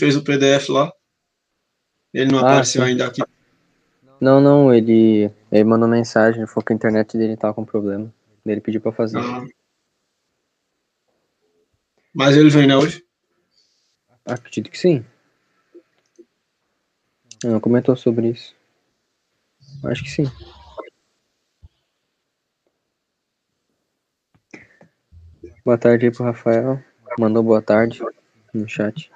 fez o PDF lá. Ele não Ah, apareceu sim. ainda aqui. Não, não, ele, ele mandou mensagem, falou que a internet dele tava com problema. Ele pediu pra fazer. Ah. Mas ele vem, né, hoje? Acredito que sim. Não comentou sobre isso. Acho que sim. Boa tarde aí pro Rafael. Mandou boa tarde no chat.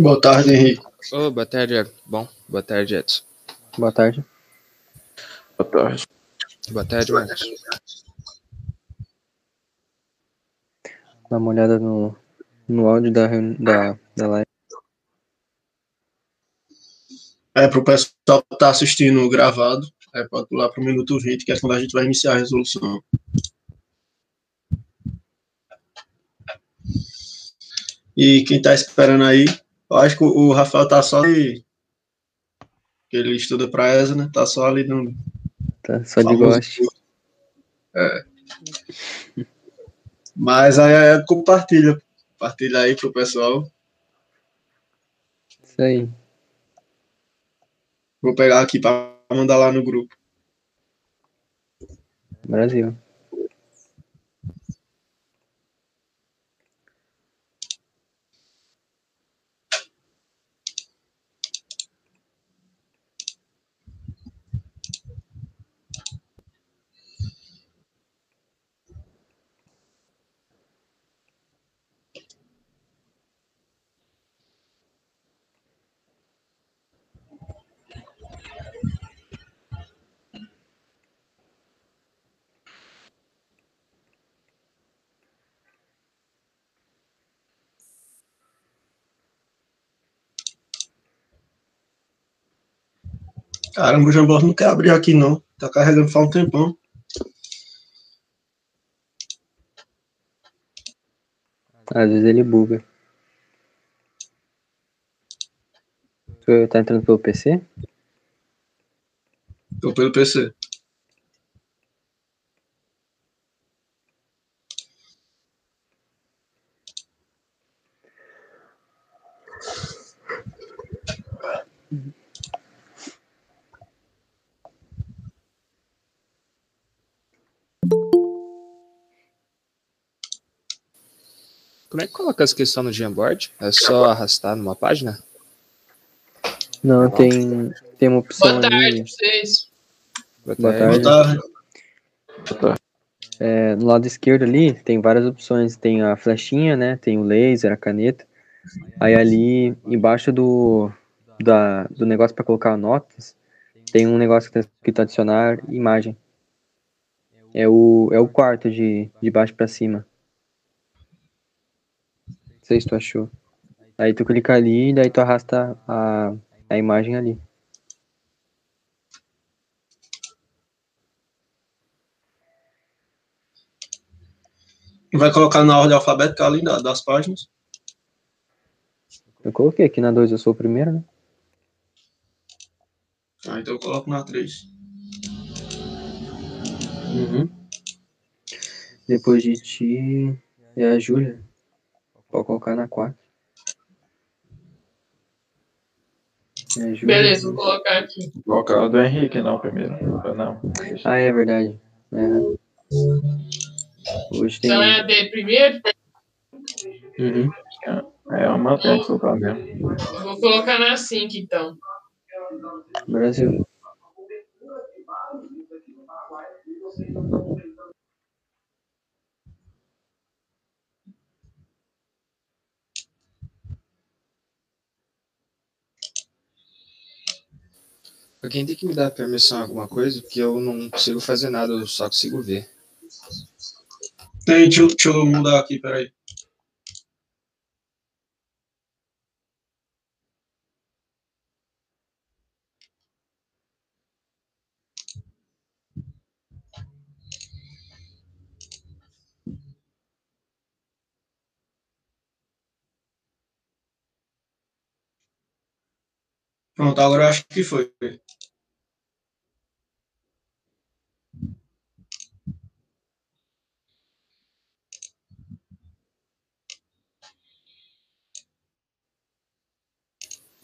Boa tarde, Henrique. Ô, boa tarde. Bom, boa tarde, Edson. Boa tarde. Boa tarde. Boa tarde, Marcos. Dá uma olhada no, no áudio da, da, da live. É, pro pessoal que tá assistindo gravado, é, pode pular pro minuto 20, que é quando a gente vai iniciar a resolução. E quem tá esperando aí, eu acho que o Rafael tá só ali. Que ele estuda pra ESA, né? Tá só ali no. Tá? Só de gosto. É. Mas aí é, compartilha. Compartilha aí pro pessoal. Isso aí. Vou pegar aqui pra mandar lá no grupo. Brasil. Caramba, o Jamboree não quer abrir aqui, não. Tá carregando faz um tempão. Às vezes ele buga. Tu tá entrando pelo PC? Tô pelo PC. Coloca as questões no Jamboard? É só arrastar numa página? Não, tem, tem uma opção Boa tarde ali. pra vocês. Boa Boa tarde. Boa tarde. tarde. É, no lado esquerdo ali tem várias opções. Tem a flechinha, né? Tem o laser, a caneta. Aí ali embaixo do, da, do negócio para colocar notas, tem um negócio que tá escrito adicionar imagem. É o, é o quarto de, de baixo para cima. Sei se tu achou. Aí tu clica ali e daí tu arrasta a, a imagem ali. Vai colocar na ordem alfabética ali da- das páginas. Eu coloquei aqui na 2, eu sou o primeiro, né? Ah, então eu coloco na 3. Uhum. Depois de ti é a Júlia. Pode colocar na 4. É a Júlia. Beleza, vou colocar aqui. Vou colocar o do Henrique, não, primeiro. Não. Ah, é verdade. É. Hoje tem. Então é a D primeiro. Uhum. É uma tem que colocar mesmo. Vou colocar na 5, então. Brasil. Alguém tem que me dar permissão a alguma coisa, porque eu não consigo fazer nada, eu só consigo ver. Tem, deixa, eu- deixa eu mudar aqui, peraí. Pronto, agora eu acho que foi.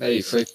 Aí, foi.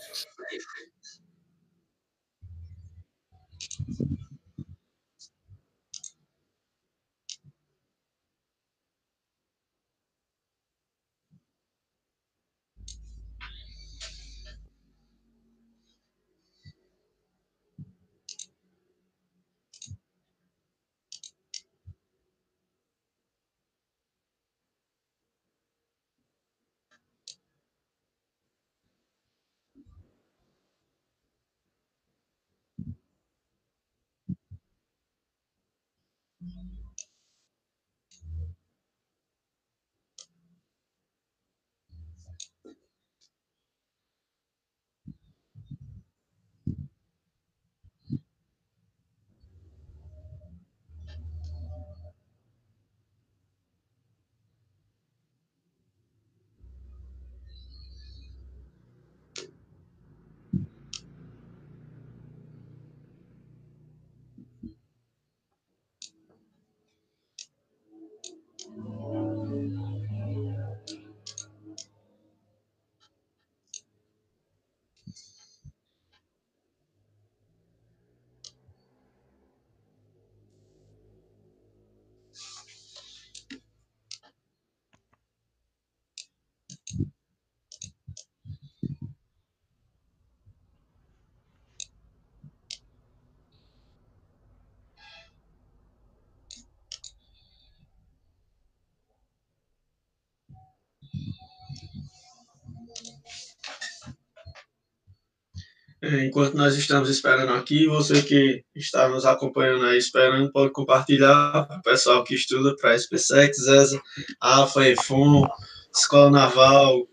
Enquanto nós estamos esperando aqui, você que está nos acompanhando aí, esperando, pode compartilhar para o pessoal que estuda para SpaceX, ESA, AFA, EFON, Escola Naval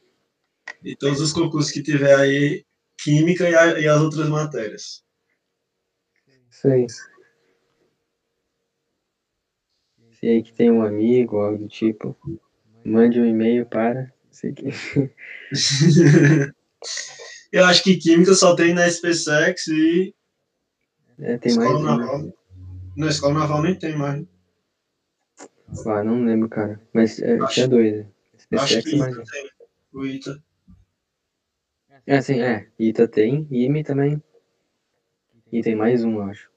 e todos os concursos que tiver aí, Química e, a- e as outras matérias. Isso aí. Se aí que tem um amigo ou algo do tipo, mande um e-mail para. Sei que... Eu acho que Química só tem na SpaceX e É, tem mais Escola né? Naval. Na Escola Naval nem tem mais. Ah, não lembro, cara. Mas é, Acho- tinha dois. né? Acho SpaceX que e mais ITA um. tem. O ITA. É, sim, é. ITA tem, IME também. E tem mais um, eu acho.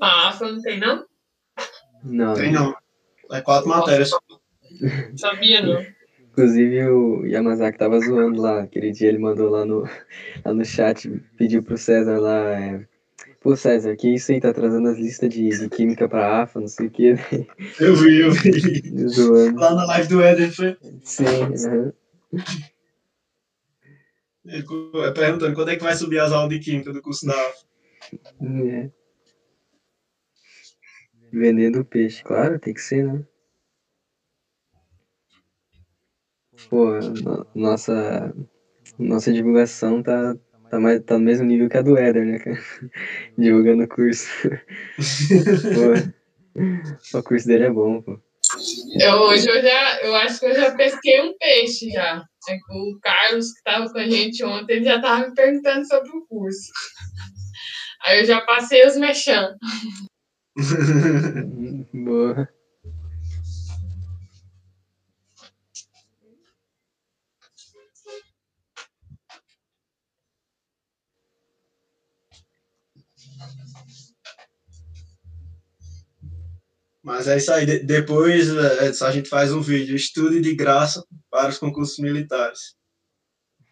A AFA não tem, não? Não, Tem não. É quatro matérias. Sabia, não. Inclusive o Yamazaki tava zoando lá. Aquele dia ele mandou lá no, lá no chat, pediu pro César lá. É, Pô, César, que isso aí tá trazendo as listas de, de química pra AFA, não sei o que. Eu vi, eu vi. Zoando. Lá na live do Éder foi Sim, co- perguntando quando é que vai subir as aulas de Química do curso da AFA. É. Vendendo peixe, claro, tem que ser, né? Pô, no- nossa, nossa divulgação tá, tá, mais, tá no mesmo nível que a do Éder, né, cara? Divulgando o curso. pô, o curso dele é bom, pô. Eu, hoje eu já, eu acho que eu já pesquei um peixe já. É que o Carlos, que estava com a gente ontem, ele já estava me perguntando sobre o curso. Aí eu já passei os mexãs. Boa. Mas é isso aí. De- depois é, a gente faz um vídeo, estude de graça para os concursos militares.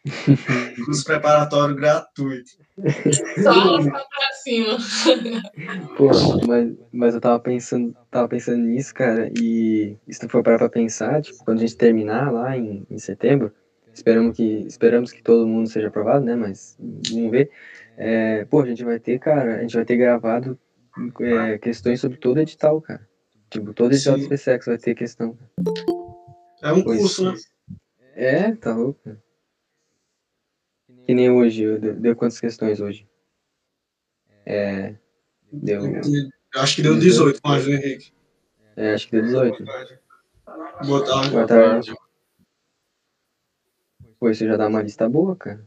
Curso preparatório gratuito. Só pra cima. Pô, mas, mas eu tava pensando, tava pensando nisso, cara, e se tu for parar pra pensar, tipo, quando a gente terminar lá em, em setembro, esperamos que, esperamos que todo mundo seja aprovado, né, mas vamos ver, é, pô, a gente vai ter, cara, a gente vai ter gravado é, questões sobre todo edital, cara. Tipo, todo Sim. SpaceX vai ter questão. É um Pois. curso, né? É, tá louco. Que nem hoje, eu- deu, deu quantas questões hoje? É, deu, Eu acho que deu 18 com a ajuda do Henrique. é, acho que deu 18. Boa tarde. Boa tarde. Pô, isso já dá uma lista boa, cara.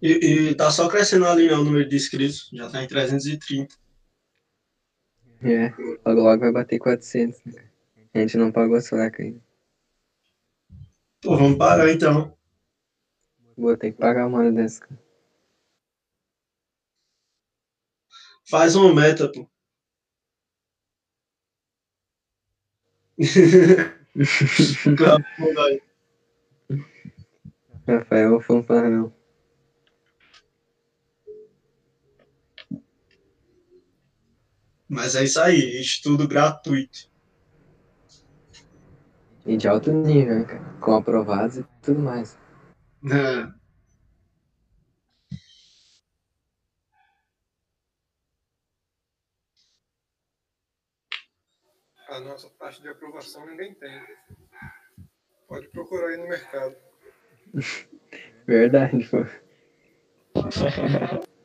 E, e tá só crescendo ali, né, o número de inscritos. Já tá em 330. É, logo logo vai bater 400, né? A gente não pagou as facas ainda. Pô, vamos pagar então. Vou ter que pagar uma hora dessa, cara. Faz uma meta, pô. Rafael Fanfarrão. Mas é isso aí, estudo gratuito. E de alto nível, cara? Com aprovados e tudo mais. É. A nossa taxa de aprovação ninguém tem. Pode procurar aí no mercado. Verdade, pô.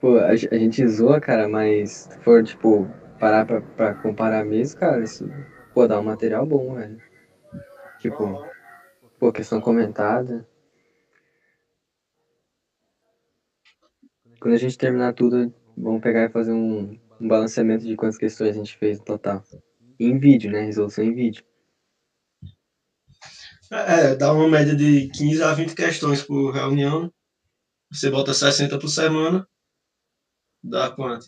Pô, a, a gente zoa, cara, mas se for, tipo, parar pra, pra comparar mesmo, cara, isso, pô, dá um material bom, velho. Tipo, pô, questão comentada. Quando a gente terminar tudo, vamos pegar e fazer um, um balanceamento de quantas questões a gente fez no total. Em vídeo, né? Resolução em vídeo. É, dá uma média de 15 a 20 questões por reunião. Você bota 60 por semana. Dá quanto?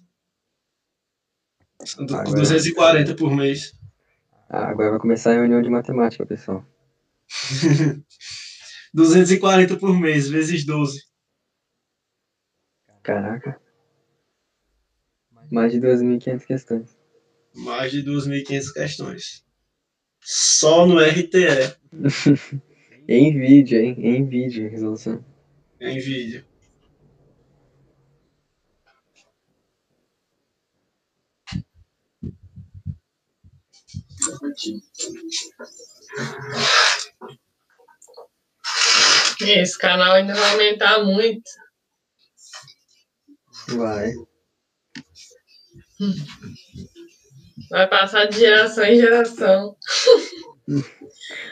Du- Agora- 240 por mês. Ah, agora vai começar a reunião de matemática, pessoal. 240 por mês, vezes 12. Caraca. Mais de 2.500 questões. Mais de 2.500 questões. Só no RTE, Em vídeo, hein? Em vídeo, resolução. em vídeo. Esse canal ainda vai aumentar muito. Vai. Vai passar de geração em geração.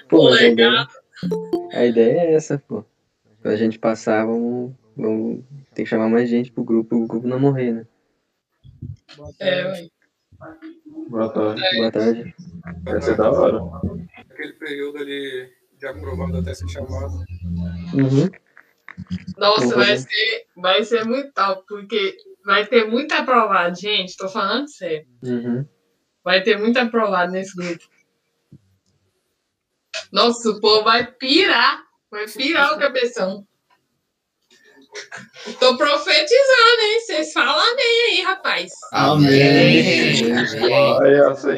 Pô, mas a Legal. ideia, a ideia é essa, pô. Pra gente passar, vamos, vamos. Tem que chamar mais gente pro grupo, o grupo não morrer, né? É, ué. Boa tarde. Boa tarde. Vai ser da hora. Aquele período ali de aprovado até ser chamado. Uhum. Nossa, Vamos vai ser, vai ser muito top, porque vai ter muito aprovado, gente. Tô falando sério. Uhum. Vai ter muito aprovado nesse grupo. Nossa, o povo vai pirar. Vai pirar o cabeção. Tô profetizando, hein? Vocês falam amém aí, rapaz. Amém. Aí, assim.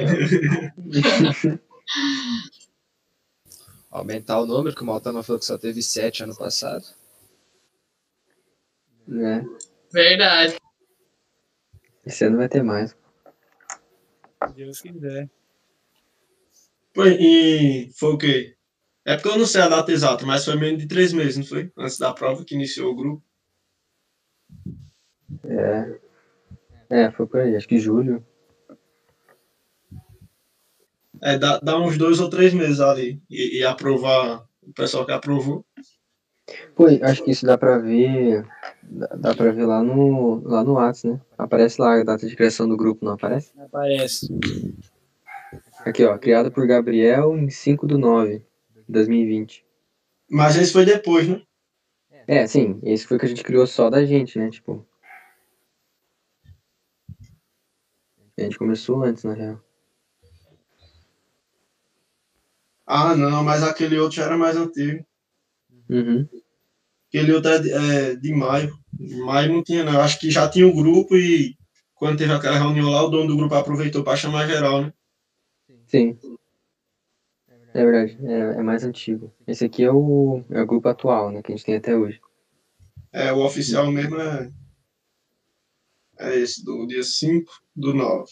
Aumentar o número, que o Maltama falou que só teve sete ano passado. Né? Verdade. Esse ano vai ter mais. Deus quiser. Pô, e foi o quê? É porque eu não sei a data exata, mas foi menos de três meses, não foi? Antes da prova que iniciou o grupo. É. É, foi por aí, acho que julho. É, dá, dá uns dois ou três meses ali. E, e aprovar o pessoal que aprovou. Pô, acho que isso dá pra ver. Dá, dá pra ver lá no, lá no Whats, né? Aparece lá a data de criação do grupo, não aparece? Aparece. Aqui, ó. Criado por Gabriel em 5 do 9 de 2020. Mas esse foi depois, né? É, sim, esse foi que a gente criou só da gente, né? Tipo. A gente começou antes, na real. Ah, não, mas aquele outro já era mais antigo. Uhum. Aquele outro é de, é de maio. Maio não tinha, não. Acho que já tinha o grupo e quando teve aquela reunião lá, o dono do grupo aproveitou para chamar geral, né? Sim. É verdade, é, é mais antigo. Esse aqui é o, é o grupo atual, né? Que a gente tem até hoje. É, o oficial mesmo é. É esse, do dia 5 do 9.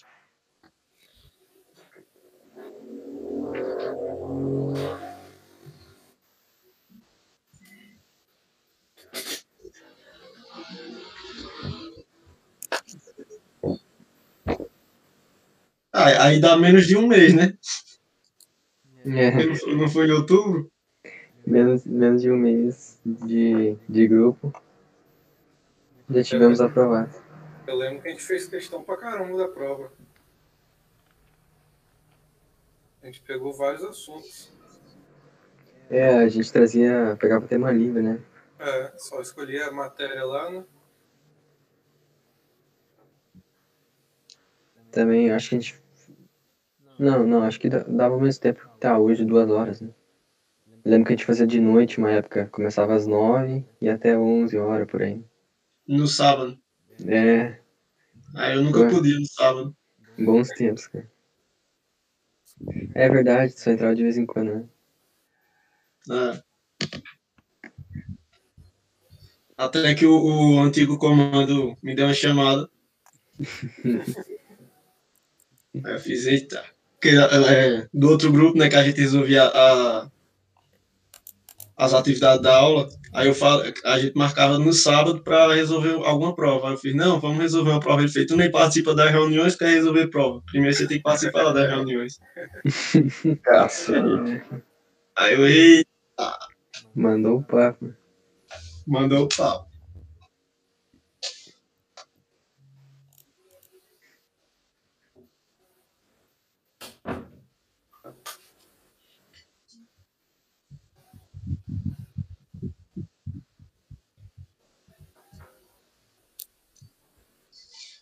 Ah, aí dá menos de um mês, né? É, Não foi- Não foi em outubro? Menos, menos de um mês de, de grupo. Já tivemos aprovado. Eu lembro que a gente fez questão pra caramba da prova. A gente pegou vários assuntos. É, a gente trazia, pegava tema livre, né? É, só escolhia a matéria lá, né? Também acho que a gente. Não, não, acho que dava mesmo tempo que tá hoje, duas horas, né? Eu lembro que a gente fazia de noite uma época, começava às nove e até onze horas por aí. No sábado. É, Aí eu nunca Ué. podia no sábado. bons tempos, cara. É verdade, só entrava de vez em quando, né? É. Até que o, o antigo comando me deu uma chamada. Aí eu fiz, eita. Porque, é, do outro grupo, né, que a gente resolvia a, as atividades da aula, aí eu falo, a gente marcava no sábado para resolver alguma prova. Aí eu fiz, não, vamos resolver uma prova. Ele fez, tu nem participa das reuniões, quer resolver prova. Primeiro você tem que participar das reuniões. Cacete. Aí eu, ei, Mandou o papo. mandou o pau.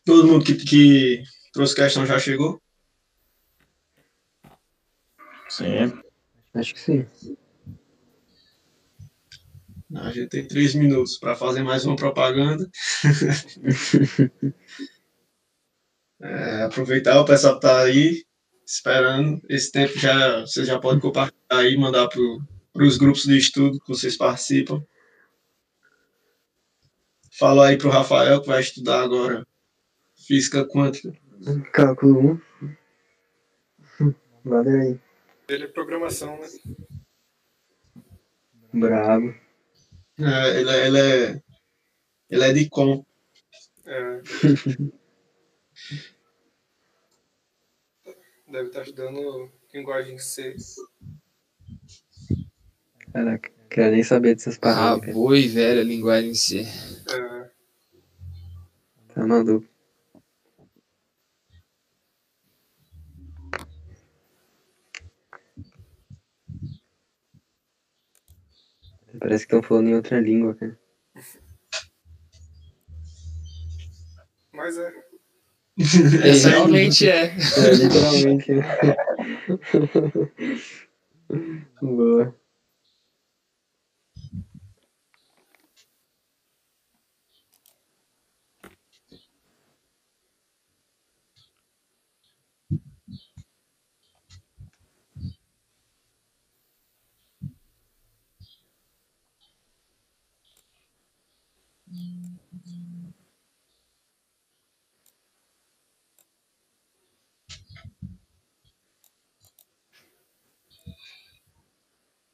Todo mundo que, que trouxe questão já chegou? Sim. Acho que sim. A gente tem três minutos para fazer mais uma propaganda. É, aproveitar o pessoal que tá aí esperando. Esse tempo já você já pode compartilhar aí, mandar para os grupos de estudo que vocês participam. Fala aí pro Rafael que vai estudar agora física quântica. Cálculo 1. Valeu aí. Ele é programação, né? Brabo. É, ele, é, ele é ele é de com. É. Deve estar estudando linguagem C. Caraca, quero nem saber dessas Ah, paradas. cara. boa e velha linguagem C. É, Tá maluco. Parece que estão falando em outra língua, cara. mas é. É, realmente é. É, literalmente. né? Boa.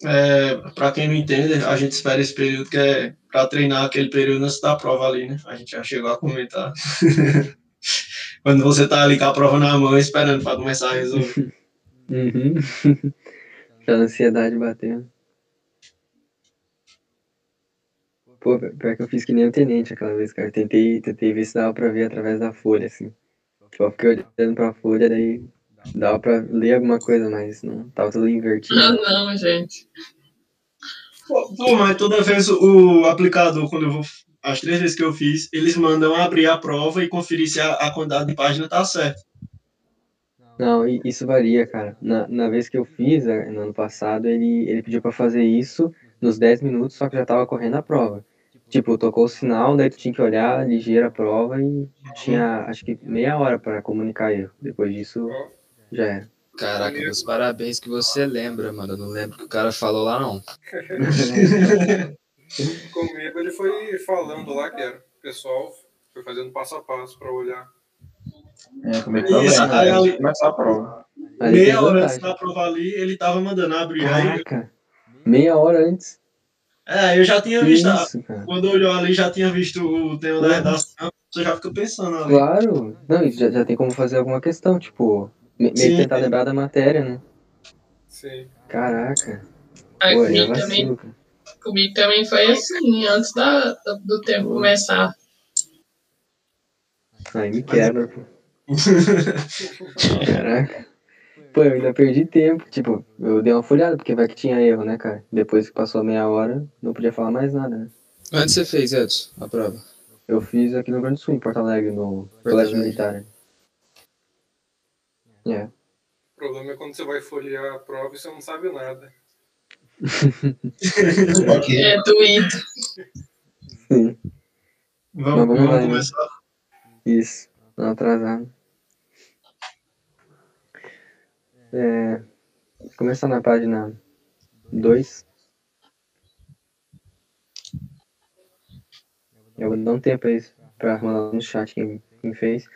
É, para quem não entende, a gente espera esse período que é para treinar aquele período antes da prova ali, né? A gente já chegou a comentar. Quando você tá ali com a prova na mão esperando para começar a resolver. Uhum. Já a ansiedade batendo. Pô, pior que eu fiz que nem o tenente aquela vez, cara. Tentei, tentei ver se dava pra ver através da folha, assim. Só fiquei olhando pra folha, daí dava pra ler alguma coisa, mas não, tava tudo invertido. Ah, não, gente. Pô, mas toda vez o aplicador, quando eu vou. As três vezes que eu fiz, eles mandam abrir a prova e conferir se a, a quantidade de página tá certa. Não, i- isso varia, cara. Na, na vez que eu fiz, eh, no ano passado, ele, ele pediu pra fazer isso nos 10 minutos, só que já tava correndo a prova. Tipo, tocou o sinal, daí tu tinha que olhar ligeiro a prova e tinha, acho que meia hora pra comunicar erro. Depois disso, já era. Caraca, meus parabéns que você lembra, mano. Eu não lembro o que o cara falou lá, não. comigo ele foi falando lá que era. O pessoal foi fazendo passo a passo para olhar. É, comigo também. Isso, aí Antes de ali- começar a prova. Ali Meia hora antes da prova ali, ele tava mandando abrir. Aí, Caraca, meia hora antes. é, eu já tinha Que visto. a- isso, cara. Quando olhou ali, já tinha visto o tema da redação. Você já fica pensando ali. Claro. Não, já, já tem como fazer alguma questão, tipo, me- meio que Sim. tentar lembrar da matéria, né? Sim. Caraca. Aí Pô, aí é comigo também, comigo também foi assim, antes da, do tempo Pô. começar. Aí me quebra, pô. Caraca. Pô, eu ainda perdi tempo. Tipo, eu dei uma folhada, porque vai que tinha erro, né, cara? Depois que passou meia hora, não podia falar mais nada, né? Onde você fez, Edson, a prova? Eu fiz aqui no Rio Grande do Sul, em Porto Alegre, no Colégio. Militar. É. O problema é quando você vai folhear a prova e você não sabe nada. É doído. Sim, Vamos, vamos vamos lá, né? começar. isso. Não atrasado. É, começar na página 2. Eu vou dar um tempo aí pra mandar no chat quem, quem fez.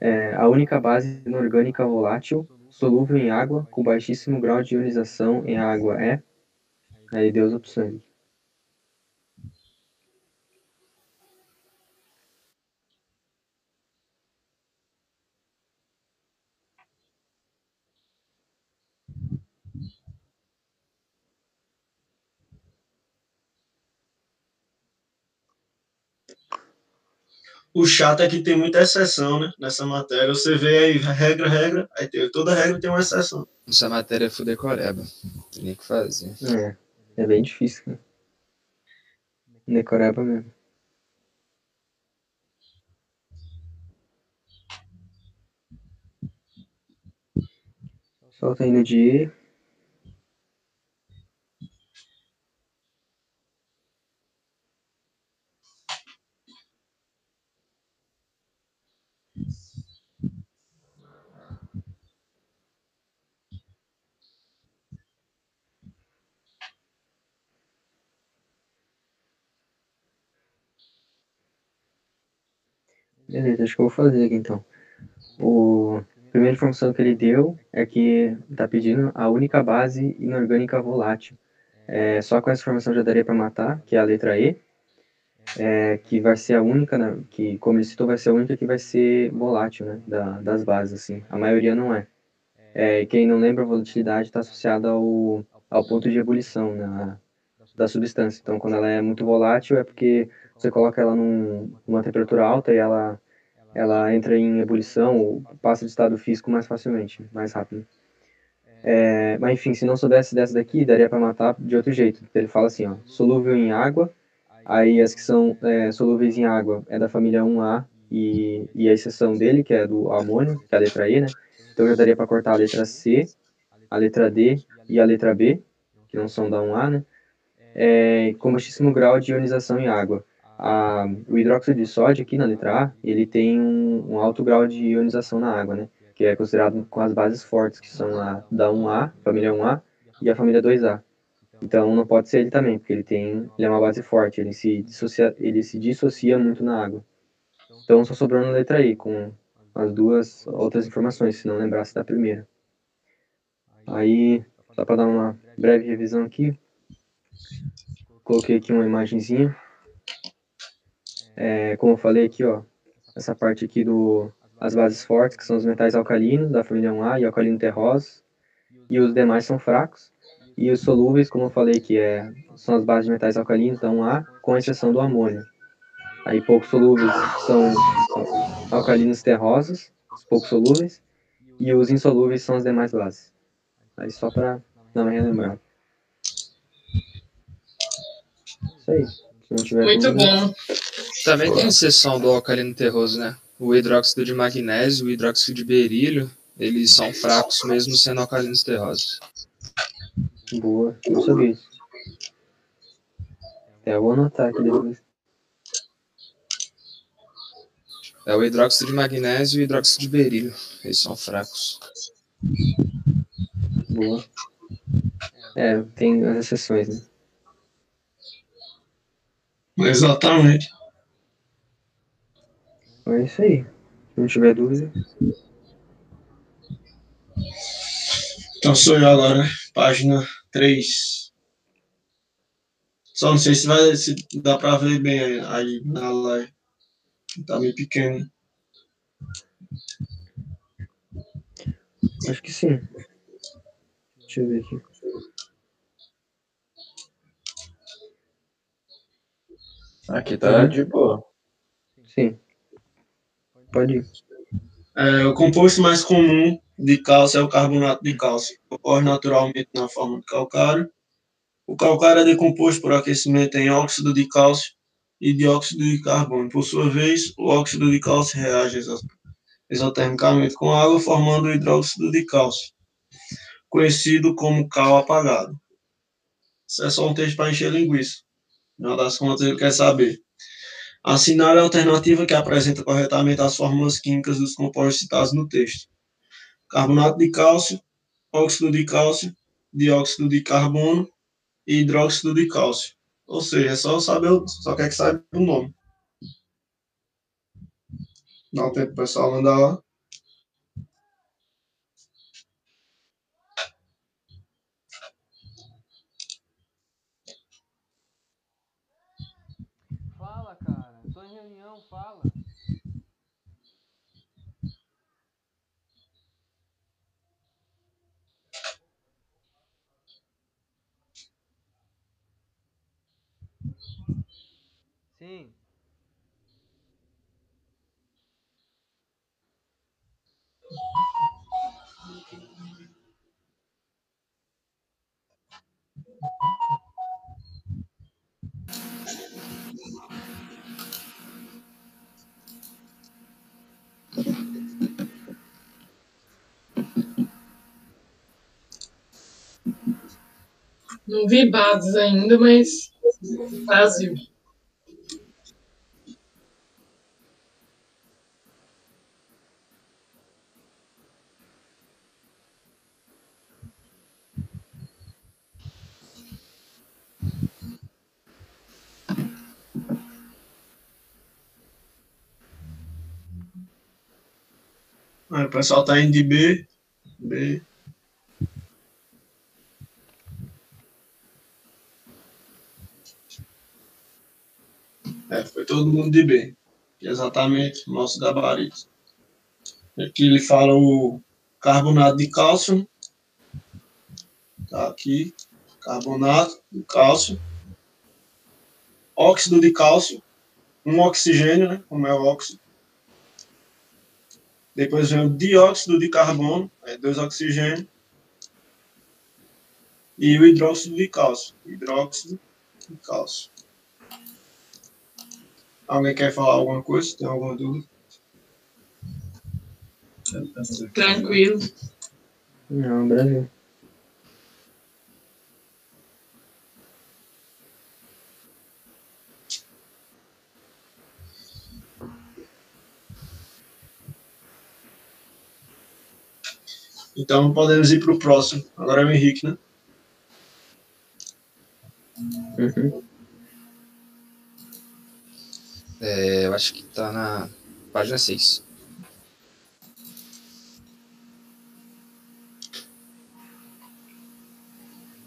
É, a única base inorgânica volátil, solúvel em água, com baixíssimo grau de ionização em água é. Aí deu as opções. O chato é que tem muita exceção, né? Nessa matéria. Você vê aí regra, regra, aí tem, toda regra tem uma exceção. Essa matéria é fudecoreba. Tem que fazer. É, é bem difícil, cara. Decoreba mesmo. Solta aí no de Beleza, acho que eu vou fazer aqui então. O a primeira informação que ele deu é que está pedindo a única base inorgânica volátil. É, só com essa informação já daria para matar, que é a letra E, é, que vai ser a única, né, que como ele citou, vai ser a única que vai ser volátil, né, da, das bases, assim. A maioria não é. É, quem não lembra, a volatilidade está associada ao, ao ponto de ebulição né, da substância. Então, quando ela é muito volátil, é porque você coloca ela num, numa temperatura alta e ela ela entra em ebulição ou passa de estado físico mais facilmente, mais rápido. É, mas enfim, se não soubesse dessa daqui, daria para matar de outro jeito. Ele fala assim, ó, solúvel em água, aí as que são é, solúveis em água é da família 1A e, e a exceção dele, que é do amônio, que é a letra E, né? Então já daria para cortar a letra C, a letra D e a letra B, que não são da 1A, né? É, com baixíssimo grau de ionização em água. A, o hidróxido de sódio aqui na letra A, ele tem um, um alto grau de ionização na água, né? Que é considerado com as bases fortes, que são a da 1A, família 1A, e a família 2A. Então não pode ser ele também, porque ele tem, ele é uma base forte, ele se dissocia, ele se dissocia muito na água. Então só sobrou na letra I, com as duas outras informações, se não lembrasse da primeira. Aí, só para dar uma breve revisão aqui, coloquei aqui uma imagenzinha. É, como eu falei aqui, ó, essa parte aqui do as bases fortes, que são os metais alcalinos da família 1A e alcalino terrosos, e os demais são fracos. E os solúveis, como eu falei, que é, são as bases de metais alcalinos da 1A, com exceção do amônio. Aí pouco solúveis são alcalinos terrosos, os pouco solúveis, e os insolúveis são as demais bases. Aí só para dar uma relembrada. Isso aí. Se não tiver Muito bom. Também tem exceção do alcalino terroso, né? O hidróxido de magnésio, o hidróxido de berílio, eles são fracos mesmo sendo alcalinos terrosos. Boa, não sabia isso. É, eu vou anotar aqui depois. É o hidróxido de magnésio e o hidróxido de berílio. Eles são fracos. Boa. É, tem as exceções, né? Exatamente. É isso aí. Se não tiver dúvida. Então sou eu agora. Página 3. Só não sei se vai se dá pra ver bem aí na live. Tá meio pequeno. Acho que sim. Deixa eu ver aqui. Aqui tá, tá de boa. Sim. Pode ir. É, o composto mais comum de cálcio é o carbonato de cálcio. Ocorre naturalmente na forma de calcário. O calcário é decomposto por aquecimento em óxido de cálcio e dióxido de carbono. Por sua vez, o óxido de cálcio reage exo- exotermicamente com água, formando o hidróxido de cálcio, conhecido como cal apagado. Isso é só um texto para encher linguiça. No final das contas, ele quer saber. Assinale a alternativa que apresenta corretamente as fórmulas químicas dos compostos citados no texto. Carbonato de cálcio, óxido de cálcio, dióxido de carbono e hidróxido de cálcio. Ou seja, é só saber, só quer que saiba o nome. Dá um tempo pro pessoal mandar lá. Não vi bases ainda, mas Brasil. O pessoal tá indo de B. B. É, foi todo mundo de B. Exatamente, nosso gabarito. Aqui ele fala o carbonato de cálcio. Tá aqui. Carbonato de cálcio. Óxido de cálcio. Um oxigênio, né? Como é o óxido. Depois vem o dióxido de carbono, é dois oxigênios. E o hidróxido de cálcio. Hidróxido de cálcio. Alguém quer falar alguma coisa? Tem alguma dúvida? Tranquilo. Não, Brasil. Então podemos ir para o próximo. Agora é o Henrique, né? Uhum. É, eu acho que tá na página 6.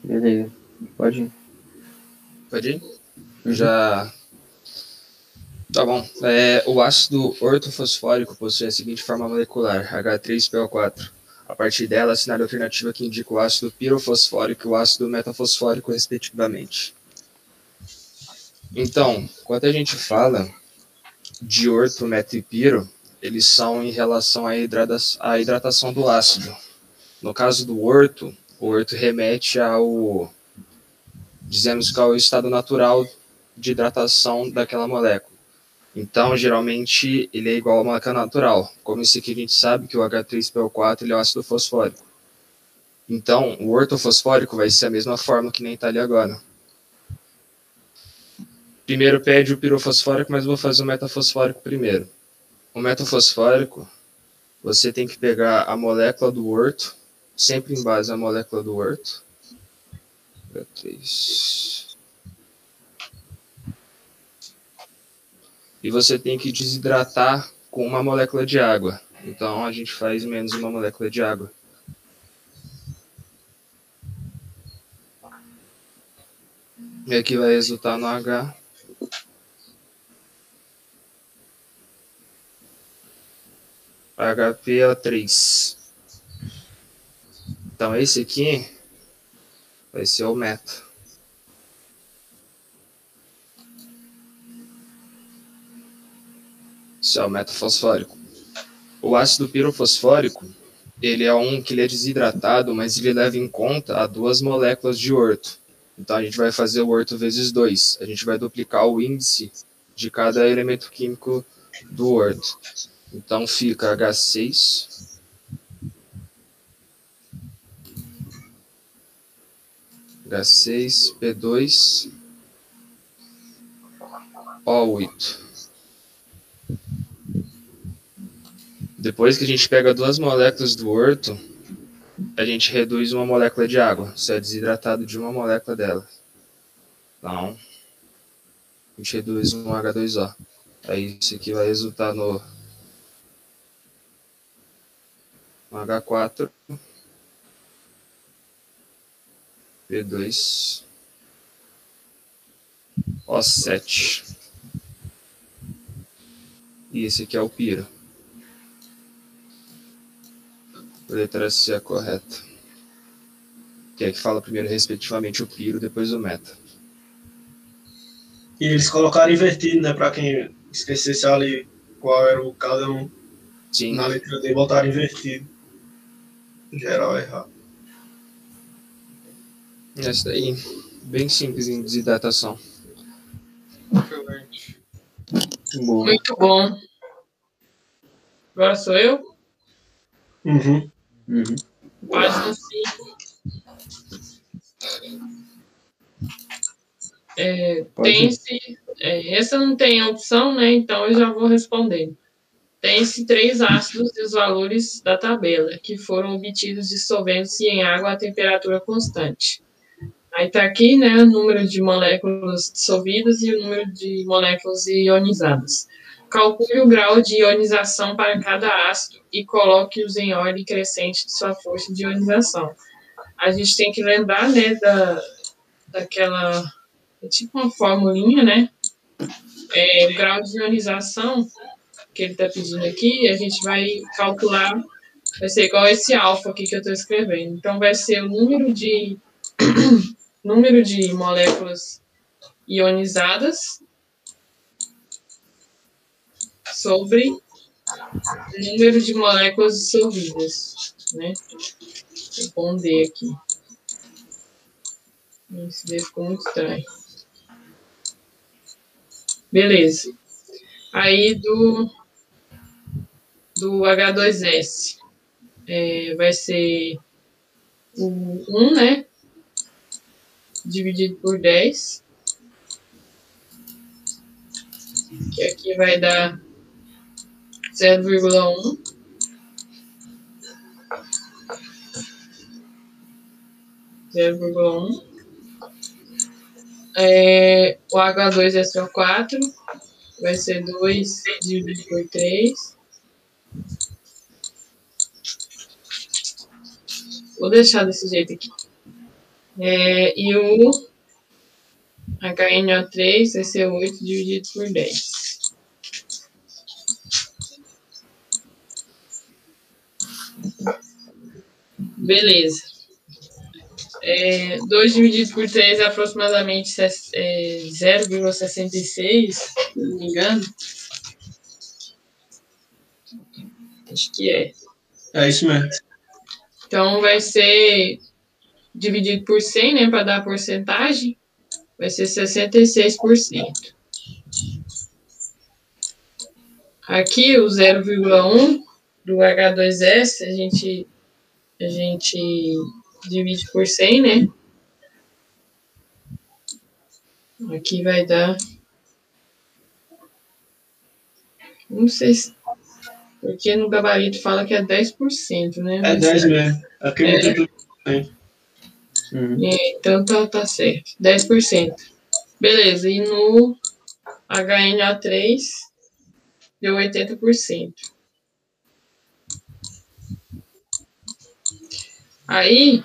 Beleza. Pode ir. Pode ir? Já. Tá bom. É, o ácido ortofosfórico possui a seguinte forma molecular, H3PO4. A partir dela, assinale a alternativa que indica o ácido pirofosfórico e o ácido metafosfórico, respectivamente. Então, quando a gente fala de orto, metro e piro, eles são em relação à, à hidratação do ácido. No caso do orto, o orto remete ao dizemos que é o estado natural de hidratação daquela molécula. Então, geralmente, ele é igual à molécula natural. Como esse aqui a gente sabe que o H3PO4 ele é o ácido fosfórico. Então, o ortofosfórico vai ser a mesma forma que nem está ali agora. Primeiro pede o pirofosfórico, mas vou fazer o metafosfórico primeiro. O metafosfórico, você tem que pegar a molécula do orto, sempre em base à molécula do orto, H3. E você tem que desidratar com uma molécula de água. Então a gente faz menos uma molécula de água. E aqui vai resultar no H. HPO3. Então esse aqui vai ser o meta. Esse é o metafosfórico. O ácido pirofosfórico, ele é um que ele é desidratado, mas ele leva em conta a duas moléculas de orto. Então a gente vai fazer o orto vezes 2. A gente vai duplicar o índice de cada elemento químico do orto. Então fica H6 H6, P2, O8. Depois que a gente pega duas moléculas do orto, a gente reduz uma molécula de água. Isso é desidratado de uma molécula dela. Então, a gente reduz um H2O. Aí isso aqui vai resultar no, no H4 P2 O7. E esse aqui é o piro. A letra C é correta. Que é que fala primeiro, respectivamente, o piro, depois o meta. E eles colocaram invertido, né? Pra quem esquecesse ali qual era o cada um. Sim. Na letra D botaram invertido. Geral errado. Essa daí, bem simples em desidratação. Excelente. Bom. Muito bom. Agora sou eu? Uhum. Uhum. Página 5. É, Pode ir. tem-se. é, essa não tem opção, né? Então eu já vou respondendo. Tem-se três ácidos e os valores da tabela, que foram obtidos dissolvendo-se em água a temperatura constante. Aí tá aqui, né, o número de moléculas dissolvidas e o número de moléculas ionizadas. Calcule o grau de ionização para cada ácido e coloque-os em ordem crescente de sua força de ionização. A gente tem que lembrar, né, da, daquela, é tipo uma formulinha, né, é, grau de ionização que ele está pedindo aqui, a gente vai calcular, vai ser igual esse alfa aqui que eu estou escrevendo. Então, vai ser o número de, número de moléculas ionizadas sobre o número de moléculas dissolvidas, né? Vou pôr um D aqui. Esse D ficou muito estranho. Beleza. Aí do, do H2S é, vai ser o 1, né? Dividido por 10. Que aqui vai dar 0,1. Zero vírgula um. É, o H2SO4 vai ser 2 dividido por 3. Vou deixar desse jeito aqui. É, e o HNO3 vai ser 8 dividido por 10. Beleza. É, 2 dividido por 3 é aproximadamente ses- é, 0,66, se não me engano. Acho que é. É isso mesmo. Então vai ser dividido por 100, né, para dar a porcentagem, vai ser 66%. Aqui o 0,1 do H2S a gente a gente divide por 100, né? Aqui vai dar não sei se porque no gabarito fala que é 10%, né? É Mas- 10 mesmo. Aqui É. por 100. Uhum. É, então tá, tá certo. 10%. Beleza, e no HNA3 deu 80%. Aí,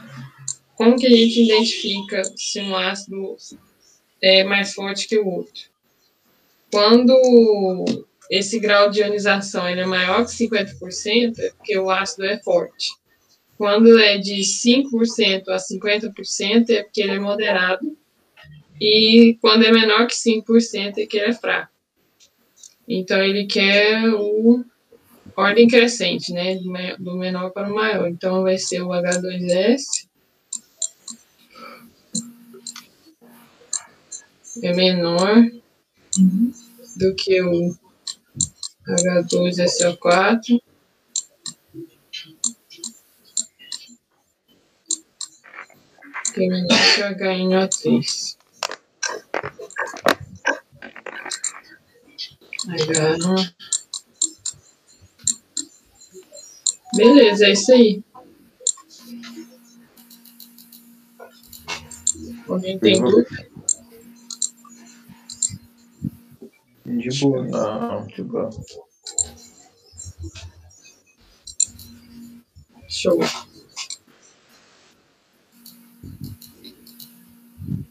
como que a gente identifica se um ácido é mais forte que o outro? Quando esse grau de ionização ele é maior que 50%, é porque o ácido é forte. Quando é de 5% a 50% é porque ele é moderado. E quando é menor que 5% é que ele é fraco. Então ele quer o ordem crescente, né? Do menor para o maior. Então vai ser o H2S. É menor do que o H2SO4. Que é menor que o HNO3. H1. Beleza, é isso aí. Alguém tem dúvida? De boa. Não, de boa. Show.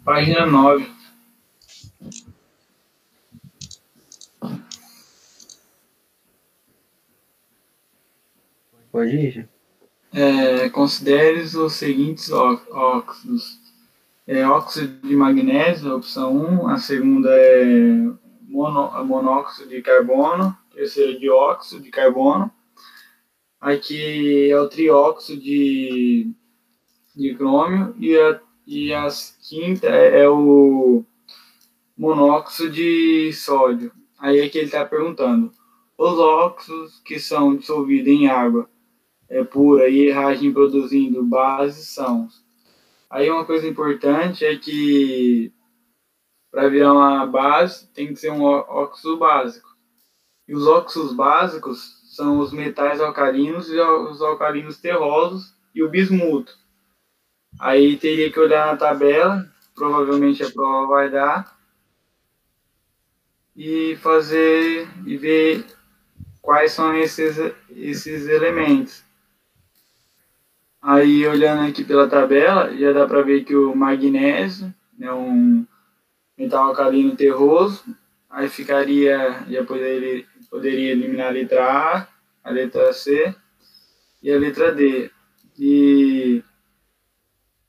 Página 9. Pode ir. É, considere os seguintes óxidos. É, óxido de magnésio, a opção 1. A segunda é mono, monóxido de carbono. É dióxido de carbono. Aqui é o trióxido de, de crômio. E a, e a quinta é o monóxido de sódio. Aí aqui ele está perguntando. Os óxidos que são dissolvidos em água é, pura e reagem produzindo bases são. Aí uma coisa importante é que para virar uma base tem que ser um óxido básico. E os óxidos básicos são os metais alcalinos e os alcalinos terrosos e o bismuto. Aí teria que olhar na tabela, provavelmente a prova vai dar, e fazer e ver quais são esses, esses elementos. Aí, olhando aqui pela tabela, já dá para ver que o magnésio é um metal alcalino terroso. Aí ficaria, já poderia, poderia eliminar a letra A, a letra C e a letra D. E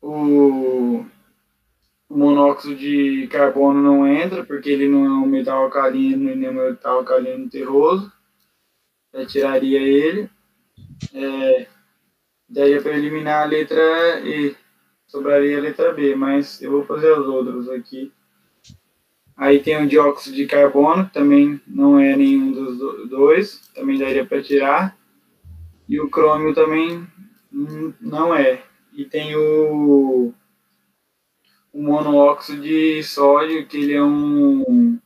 o, o monóxido de carbono não entra, porque ele não é um metal alcalino e nem um metal alcalino terroso. Já tiraria ele. É, para eliminar a letra E. Sobraria a letra B, mas eu vou fazer as outras aqui. Aí tem o dióxido de carbono, também não é nenhum dos do- dois, também daria para tirar. E o crômio também não é. E tem o, o monóxido de sódio, que ele é um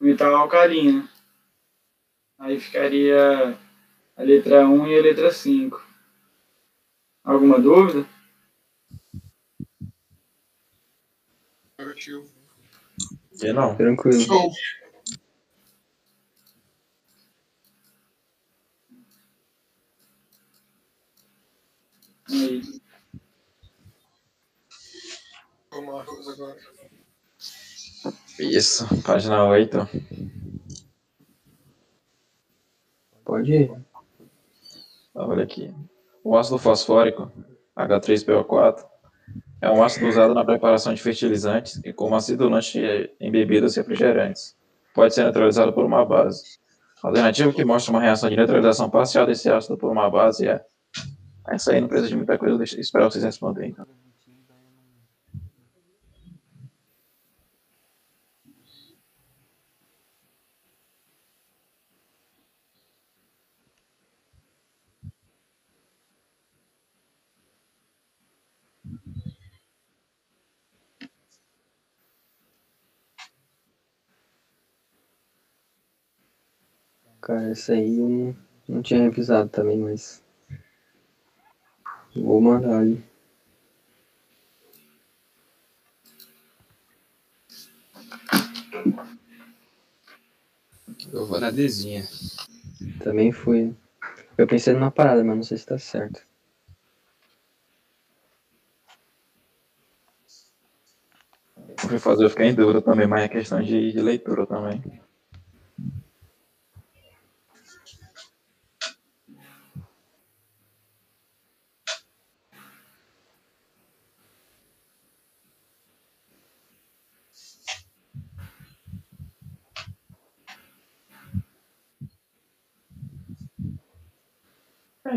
metal alcalino. Aí ficaria a letra 1 e a letra 5. Alguma dúvida? Partiu. Que não. Tranquilo. Show. Marcos, agora. Isso, página 8. Pode ir. Olha aqui. O ácido fosfórico, H3PO4, é um ácido usado na preparação de fertilizantes e como acidulante em bebidas refrigerantes. Pode ser neutralizado por uma base. A alternativa que mostra uma reação de neutralização parcial desse ácido por uma base é. Essa aí não precisa de muita coisa, deixa, espero vocês responderem. Então. Cara, essa aí eu não, não tinha revisado também, mas. Vou mandar ali. Eu vou na Dzinha. Também fui. Eu pensei numa parada, mas não sei se tá certo. Fui fazer, eu fiquei em dúvida também, mas é questão de, de leitura também.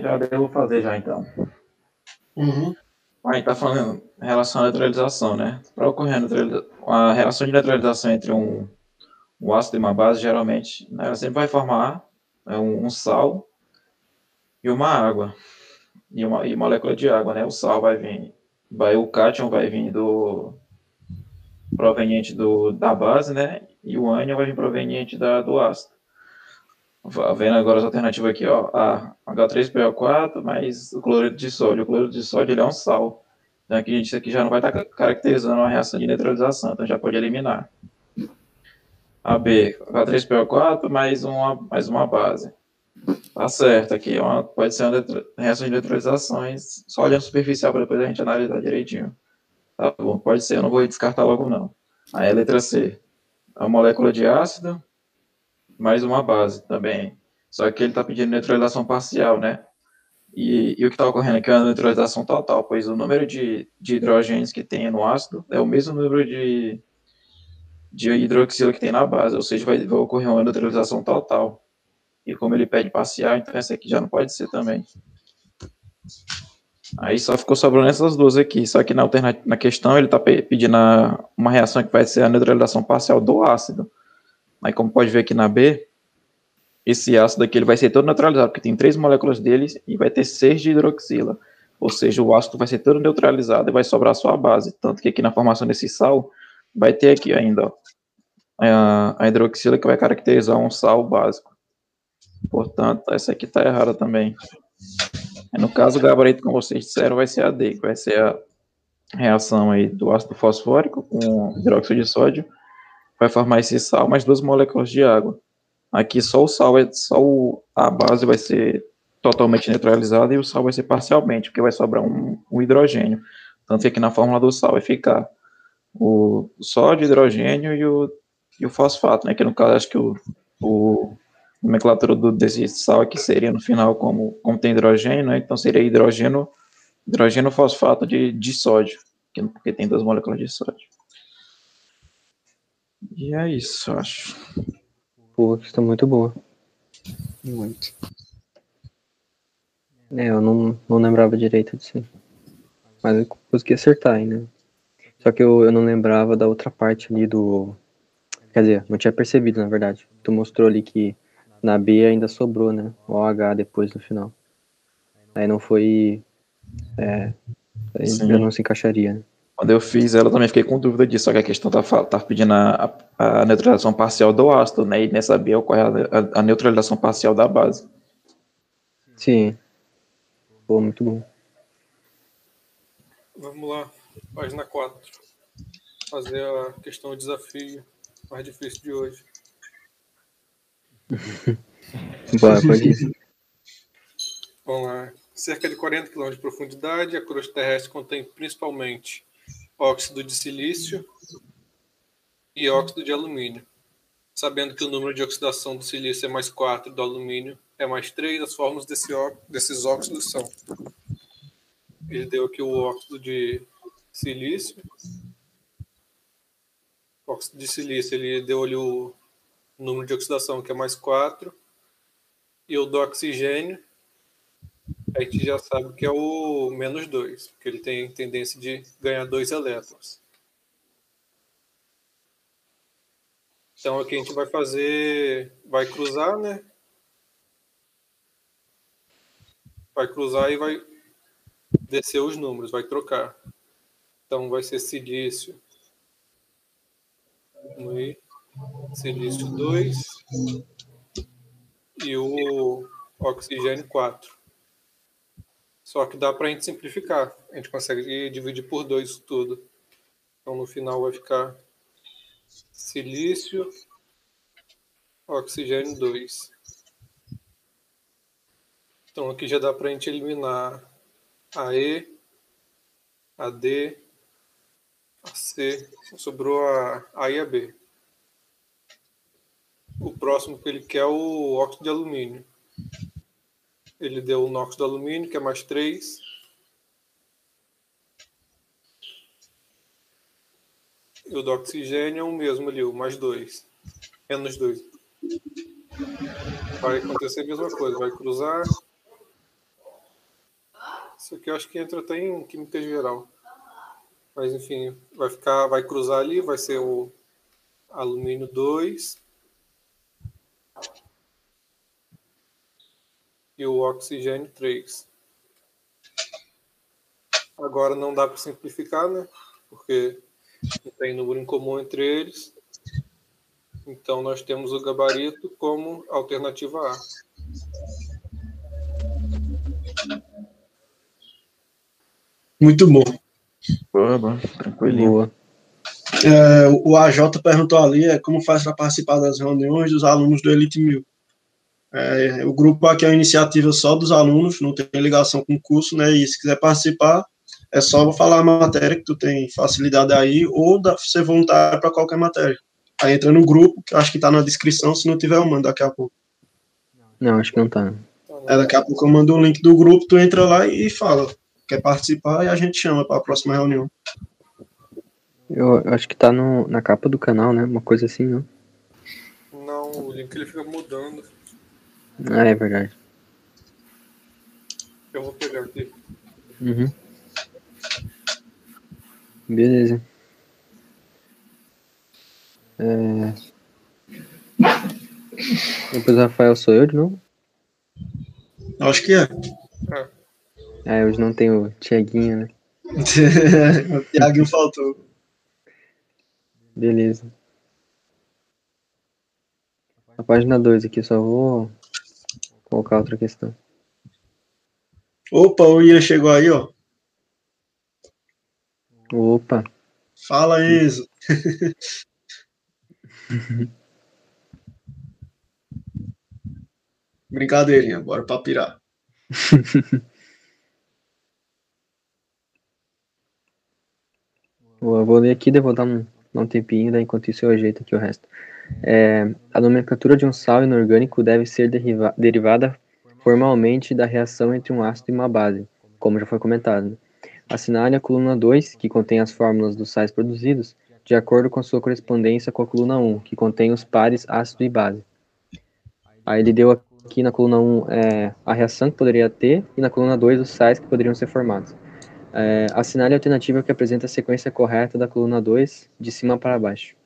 Já devo fazer já então. Uhum. Aí tá falando em relação à neutralização, né? Para ocorrer a, a relação de neutralização entre um, um ácido e uma base, geralmente, né, ela sempre vai formar é, um, um sal e uma água. E uma e molécula de água, né? O sal vai vir, vai, o cátion vai vir do proveniente do, da base, né? E o ânion vai vir proveniente da, do ácido. Vendo agora as alternativas aqui, ó, a H3PO4 mais o cloreto de sódio. O cloreto de sódio ele é um sal. Então aqui gente aqui já não vai estar caracterizando uma reação de neutralização, então já pode eliminar. A B, H3PO4 mais uma, mais uma base. Tá certo, aqui é uma, pode ser uma reação de neutralizações, só olhando superficial para depois a gente analisar direitinho. Tá bom, pode ser, eu não vou descartar logo não. Aí a letra C, a molécula de ácido mais uma base também. Só que ele está pedindo neutralização parcial, né? E, e o que está ocorrendo aqui é uma neutralização total, pois o número de, de hidrogênios que tem no ácido é o mesmo número de, de hidroxila que tem na base, ou seja, vai, vai ocorrer uma neutralização total. E como ele pede parcial, então essa aqui já não pode ser também. Aí só ficou sobrando essas duas aqui. Só que na, na questão ele está pedindo a- uma reação que vai ser a neutralização parcial do ácido. Aí como pode ver aqui na B, esse ácido aqui ele vai ser todo neutralizado, porque tem três moléculas deles e vai ter seis de hidroxila. Ou seja, o ácido vai ser todo neutralizado e vai sobrar só a base. Tanto que aqui na formação desse sal, vai ter aqui ainda ó, a, a hidroxila que vai caracterizar um sal básico. Portanto, essa aqui está errada também. Aí, No caso, o gabarito, como vocês disseram, vai ser a D, que vai ser a reação aí do ácido fosfórico com hidróxido de sódio, vai formar esse sal mais duas moléculas de água. Aqui só o sal, vai, só o- a base vai ser totalmente neutralizada e o sal vai ser parcialmente, porque vai sobrar um, um hidrogênio. Tanto que aqui na fórmula do sal vai ficar o sódio, hidrogênio e o, e o fosfato, né? Que no caso acho que o, o nomenclatura do, desse sal aqui seria no final como, como tem hidrogênio, né? Então seria hidrogênio, hidrogênio fosfato de, de sódio, que- porque tem duas moléculas de sódio. E é isso, eu acho. Pô, questão muito boa. Muito. É, eu não, não lembrava direito disso. Mas eu consegui acertar ainda. Só que eu, eu não lembrava da outra parte ali do. Quer dizer, não tinha percebido, na verdade. Tu mostrou ali que na B ainda sobrou, né? O OH depois no final. Aí não foi. É. Aí não se encaixaria, né? Quando eu fiz ela, eu também fiquei com dúvida disso, só que a questão tá, fa- tá pedindo a, a, neutralização parcial do ácido, né? E nessa B ocorre a, a, a neutralização parcial da base. Sim. Pô, muito bom. Vamos lá, página 4. Fazer a questão de desafio mais difícil de hoje. Bora, pode ir. Vamos lá. Cerca de 40 km de profundidade, a crosta terrestre contém principalmente óxido de silício e óxido de alumínio. Sabendo que o número de oxidação do silício é mais 4 e do alumínio é mais 3, as fórmulas desse desses óxidos são. Ele deu aqui o óxido de silício. O óxido de silício, ele deu ali o número de oxidação, que é mais 4. E o do oxigênio, a gente já sabe que é o menos 2, porque ele tem tendência de ganhar dois elétrons. Então aqui a gente vai fazer, vai cruzar, né? Vai cruzar e vai descer os números, vai trocar. Então vai ser silício. E silício 2 e o oxigênio 4. Só que dá para a gente simplificar. A gente consegue dividir por dois tudo. Então no final vai ficar silício, oxigênio 2. Então aqui já dá para a gente eliminar a E, a D, a C, sobrou a A e a B. O próximo que ele quer é o óxido de alumínio. Ele deu o nóxido de alumínio, que é mais 3. E o do oxigênio é o mesmo ali, o mais 2. Menos 2. Vai acontecer a mesma coisa, vai cruzar. Isso aqui eu acho que entra até em química geral. Mas enfim, vai ficar, vai cruzar ali, vai ser o alumínio 2 e o oxigênio 3. Agora não dá para simplificar, né? Porque não tem número em comum entre eles. Então nós temos o gabarito como alternativa A. Muito bom. Boa, boa. Tranquilinho. Boa. É, o AJ perguntou ali é, como faz para participar das reuniões dos alunos do Elite 1000. É, o grupo aqui é uma iniciativa só dos alunos, não tem ligação com o curso, né? E se quiser participar, é só falar a matéria que tu tem facilidade aí, ou dá, ser voluntário para qualquer matéria. Aí entra no grupo, que acho que tá na descrição, se não tiver, eu mando daqui a pouco. Não, acho que não tá. É, daqui a pouco eu mando o link do grupo, tu entra lá e fala, quer participar, e a gente chama para a próxima reunião. Eu, eu acho que tá no, na capa do canal, né? Uma coisa assim, não? Não, o link ele fica mudando. Ah, é verdade. Eu vou pegar aqui. Uhum. Beleza. É... Depois o Rafael sou eu de novo? Acho que é. É, hoje não tem o Tiaguinho, né? o Thiago faltou. Beleza. A página 2 aqui, só vou colocar outra questão. Opa, o Ian chegou aí, ó. Opa. Fala, Enzo. Brincadeirinha, bora pra pirar. Boa, vou ler aqui, daí vou dar um, um tempinho, daí enquanto isso eu ajeito aqui o resto. É, a nomenclatura de um sal inorgânico deve ser deriva derivada formalmente da reação entre um ácido e uma base, como já foi comentado. Assinale a coluna 2, que contém as fórmulas dos sais produzidos, de acordo com sua correspondência com a coluna 1, que contém os pares ácido e base. Aí ele deu aqui na coluna 1 é, a reação que poderia ter, e na coluna 2 os sais que poderiam ser formados. É, assinale a alternativa que apresenta a sequência correta da coluna 2, de cima para baixo.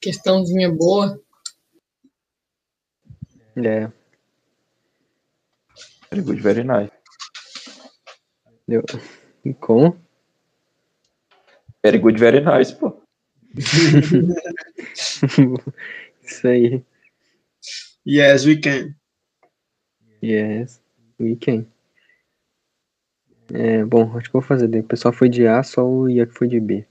Questãozinha boa. É, Very good, very nice. deu. Como? Very good, very nice, pô. Isso aí. Yes, we can. Yes, we can. É, bom, acho que vou fazer. O pessoal foi de A, só o Ian que foi de B.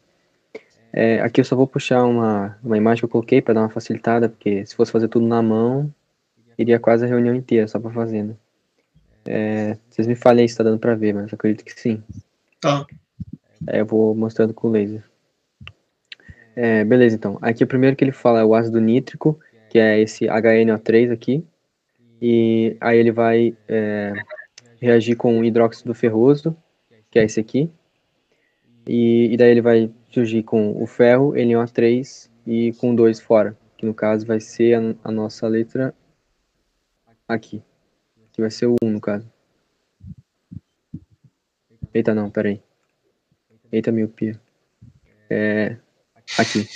É, aqui eu só vou puxar uma, uma imagem que eu coloquei para dar uma facilitada, porque se fosse fazer tudo na mão, iria quase a reunião inteira só para fazer, né? É, vocês me falem se tá dando para ver, mas acredito que sim. Tá. Aí eu vou mostrando com o laser. É, beleza, então. Aqui o primeiro que ele fala é o ácido nítrico, que é esse HNO3 aqui. E aí ele vai é, reagir com o hidróxido ferroso, que é esse aqui. E, e daí ele vai surgir com o ferro, NO3 e com dois fora, que no caso vai ser a, a nossa letra aqui. Que vai ser o 1 no caso. Eita não, peraí. Eita miopia. É, aqui.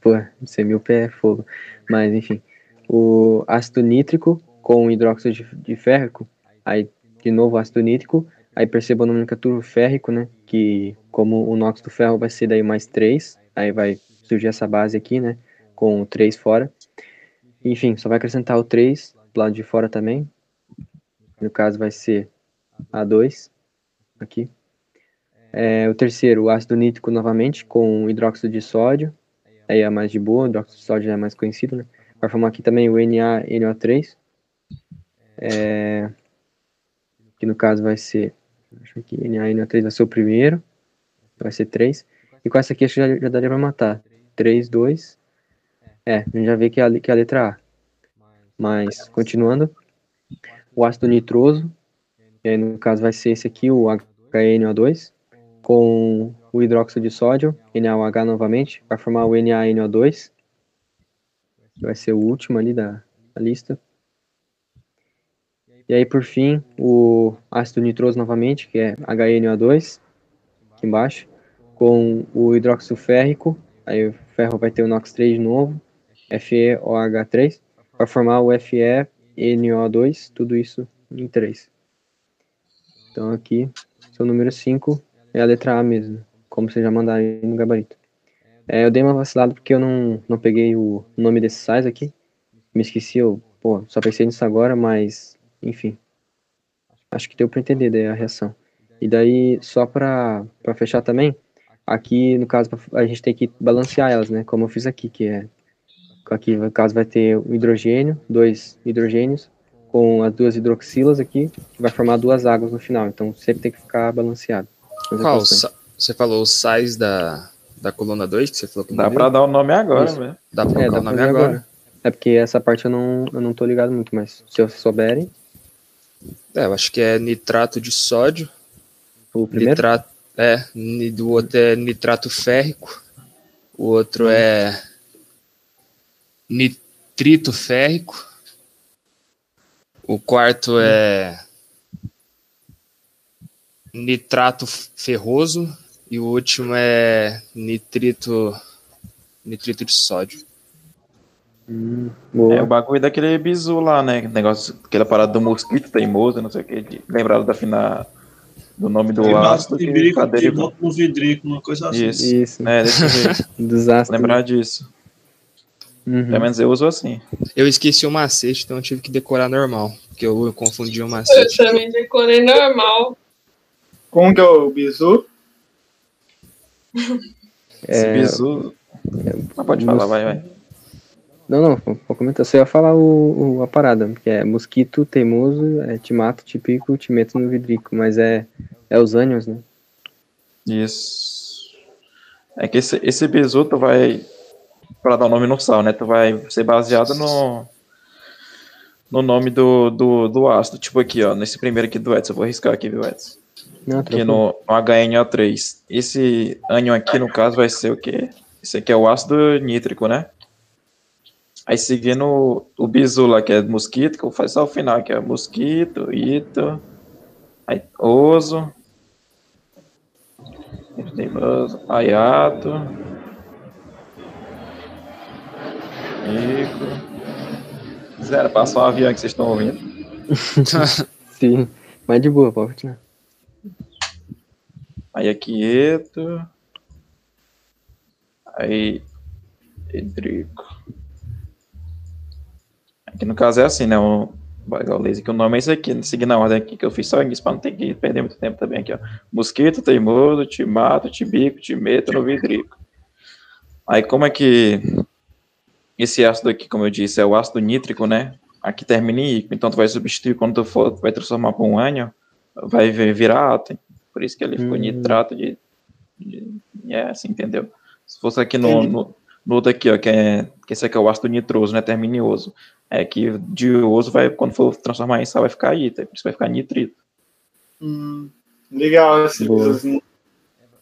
Pô, ser míope é fogo. Mas, enfim. O ácido nítrico com hidróxido de, de férrico, aí, de novo, ácido nítrico, aí perceba a nomenclatura férrico, né? Que, como o nóxido do ferro vai ser daí mais 3, aí vai surgir essa base aqui, né? Com o 3 fora. Enfim, só vai acrescentar o 3 do lado de fora também. No caso, vai ser A2, aqui. É, o terceiro, o ácido nítrico novamente, com hidróxido de sódio. Aí é mais de boa, o hidróxido de sódio é mais conhecido, né? Vai formar aqui também o NaNO3. É, que no caso vai ser, acho que NaNO3 vai ser o primeiro, vai ser 3. E com essa aqui acho que já, já daria para matar. 3, 2. É, a gente já vê que é a, que é a letra A. Mas, continuando, o ácido nitroso, e aí no caso vai ser esse aqui, o HNO2, com o hidróxido de sódio, NaOH novamente, vai formar o NaNO2, que vai ser o último ali da, da lista. E aí, por fim, o ácido nitroso novamente, que é HNO2, aqui embaixo, com o hidróxido férrico, aí o ferro vai ter o NOx3 de novo, FeOH3, para formar o FeNO2, tudo isso em 3. Então aqui, seu número 5 é a letra A mesmo, como vocês já mandaram aí no gabarito. É, eu dei uma vacilada porque eu não, não peguei o nome desses sais aqui, me esqueci, eu pô, só pensei nisso agora, mas enfim, acho que deu para entender daí a reação. E daí, só para fechar também, aqui no caso a gente tem que balancear elas, né, como eu fiz aqui, que é Aqui, no caso, vai ter o hidrogênio, dois hidrogênios, com as duas hidroxilas aqui, que vai formar duas águas no final. Então, sempre tem que ficar balanceado. Qual? Você falou os sais da, da coluna 2, que você falou que Dá para dar o nome agora, velho. Dá para é, colocar o nome agora. agora. É porque essa parte eu não, eu não tô ligado muito, mas se vocês souberem. É, eu acho que é nitrato de sódio. O primeiro? Nitrato, é, do outro é nitrato férrico. O outro hum. é nitrito férrico. O quarto é nitrato ferroso e o último é nitrito nitrito de sódio. Hum, é o bagulho daquele bizu lá, né? Negócio, aquela parada do mosquito teimoso, não sei o que. Lembrado da final do nome do ácido. Vidrico, que no vidrico, uma coisa assim. Isso, Isso. É, desse jeito. Lembrar disso. Uhum. Pelo menos eu uso assim. Eu esqueci o macete, então eu tive que decorar normal. Porque eu confundi o macete. Eu também decorei normal. Como que é o bizu? Esse é... bizu. Ah, pode falar, vai, vai. Não, não, vou comentar. Você ia falar o, o, a parada, que é mosquito teimoso, é timato, tipico, timeto no vidrico, mas é, é os ânions, né? Isso. É que esse, esse bizu tu vai para dar o nome no sal, né? Tu vai ser baseado no, no nome do, do, do ácido. Tipo aqui, ó, nesse primeiro aqui do Edson. Eu vou arriscar aqui, viu, Edson? Não, aqui no, no HNO3. Esse ânion aqui, no caso, vai ser o quê? Esse aqui é o ácido nítrico, né? Aí seguindo o bisu lá, que é mosquito, que eu vou fazer só o final, que é mosquito, ito, aí oso, aiato, Rico. Zero, passou um avião que vocês estão ouvindo. Sim, mas de boa, pode continuar. Aí Aquieto. Aí. Edrico. Aqui no caso é assim, né? O laser que o nome é esse aqui, seguindo a ordem aqui que eu fiz só isso, para não ter que perder muito tempo também aqui, ó. Mosquito, teimoso, timato, tibico, timeto, no vidrico. Aí como é que esse ácido aqui, como eu disse, é o ácido nítrico, né? Aqui termina em íquico, então tu vai substituir quando tu for, tu vai transformar para um ânion, vai virar átomo. Por isso que ele ficou hum. nitrato de, de, É assim, entendeu? Se fosse aqui no, no, no, outro aqui, ó, que, é, que esse aqui é o ácido nitroso, né? Terminioso. É que de oso vai, quando for transformar em sal, vai ficar ita, por isso vai ficar nitrito. Hum, legal esse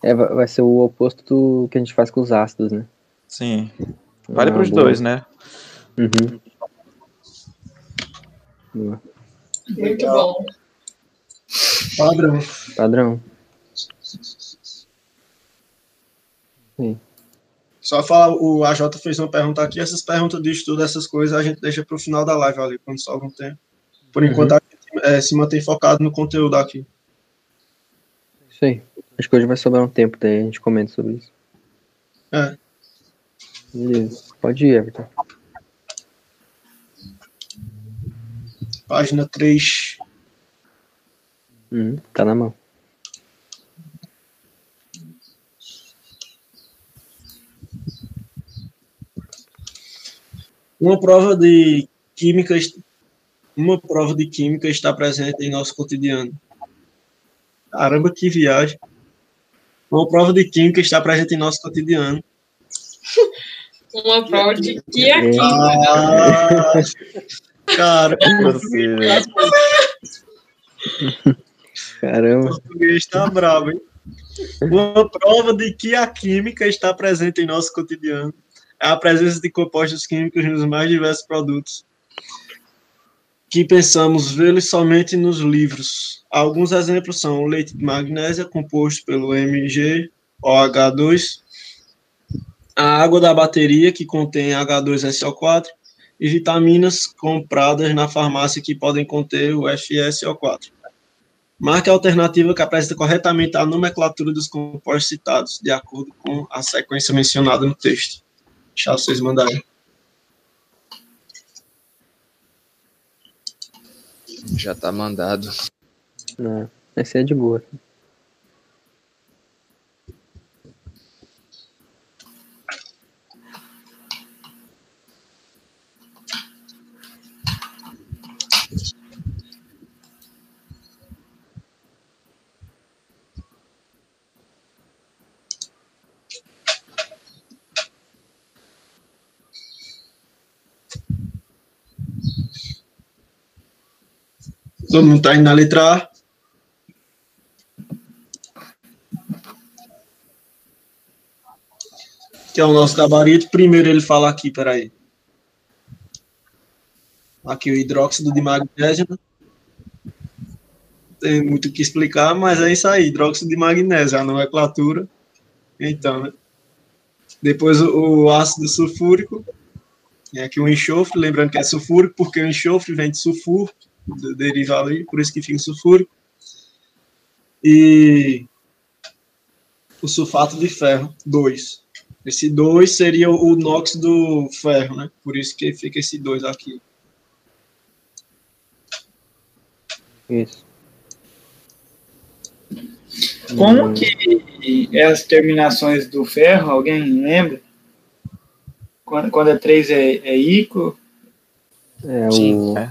É, vai ser o oposto do que a gente faz com os ácidos, né? Sim. Vale ah, para os dois, né? Uhum. Muito bom. Padrão. Padrão. Sim. Só falar, o AJ fez uma pergunta aqui, essas perguntas de estudo, essas coisas, a gente deixa para o final da live ali, quando sobra um tempo. Por enquanto, a gente é, se mantém focado no conteúdo aqui. Isso aí. Acho que hoje vai sobrar um tempo, daí a gente comenta sobre isso. É. Beleza. Pode ir, Everton. Página 3. Uhum, tá na mão. Uma prova de química, uma prova de química está presente em nosso cotidiano. Caramba, que viagem. Uma prova de química está presente em nosso cotidiano. Uma prova de que aqui. Ah, cara, Caramba. o português está bravo, hein? Uma prova de que a química está presente em nosso cotidiano é a presença de compostos químicos nos mais diversos produtos que pensamos vê-los somente nos livros. Alguns exemplos são o leite de magnésia, composto pelo MgOH2, a água da bateria, que contém H2SO4, e vitaminas compradas na farmácia que podem conter o FSO4. Marque a alternativa que apresenta corretamente a nomenclatura dos compostos citados, de acordo com a sequência mencionada no texto. Deixa vocês mandarem. Já tá mandado. Não, essa é de boa. Mundo tá indo na letra A. Que é o nosso gabarito. Primeiro ele fala aqui, peraí. Aqui o hidróxido de magnésio. né? Tem muito o que explicar, mas é isso aí, hidróxido de magnésio, a nomenclatura. Então, né? Depois o, ácido sulfúrico. Tem aqui o enxofre, lembrando que é sulfúrico, porque o enxofre vem de sulfuro, de- derivado aí, por isso que fica sulfúrico. E o sulfato de ferro, 2. Esse 2 seria o o NOx do ferro, né? Por isso que fica esse 2 aqui. Isso. Como que é as terminações do ferro? Alguém lembra? Quando, quando é 3 é, é ICO? É Sim, o. É.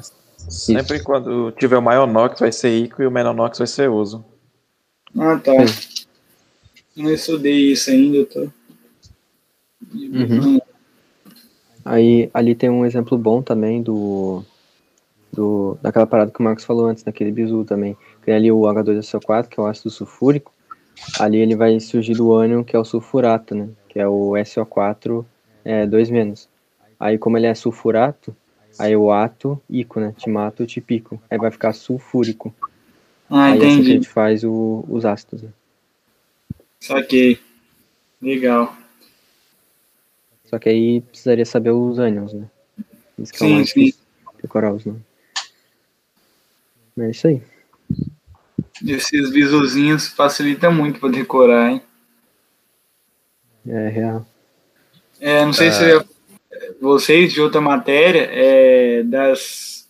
Sempre quando tiver o maior NOx vai ser ICO e o menor NOx vai ser uso. Ah, tá. Não estudei isso ainda, eu tô. Uhum. Aí ali tem um exemplo bom também do, do daquela parada que o Marcos falou antes, daquele bizu também. Tem ali o H2SO4, que é o ácido sulfúrico. Ali ele vai surgir do ânion, que é o sulfurato, né? Que é o SO4 é, 2 menos. Aí como ele é sulfurato, aí o ato, ico, né? Timato, tipico. Aí vai ficar sulfúrico. Ah, aí é assim que a entendi. gente faz o- os ácidos. Né? Saquei. Legal. Só que aí precisaria saber os ânions, né? Isso que é o Sim, mais sim. decorar os nomes. É isso aí. Esses visuzinhos facilitam muito para decorar, hein? É real. É, não sei se eu- vocês de outra matéria, é, das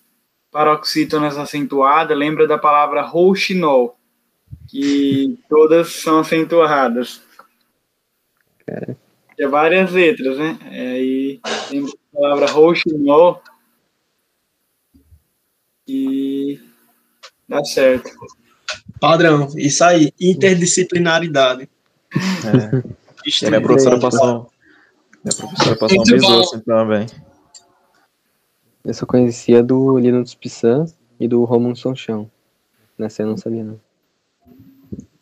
paroxítonas acentuadas, lembra da palavra rouxinol, que todas são acentuadas. Cara. Tem várias letras, né? É, Aí lembra da palavra rouxinol e dá certo. Padrão, isso aí, interdisciplinaridade. É. E a é- professora passou. Minha professora passou um bisu assim também. Eu só conhecia do Linux Pissan e do Romulo Sonchão. Nessa eu não sabia, não.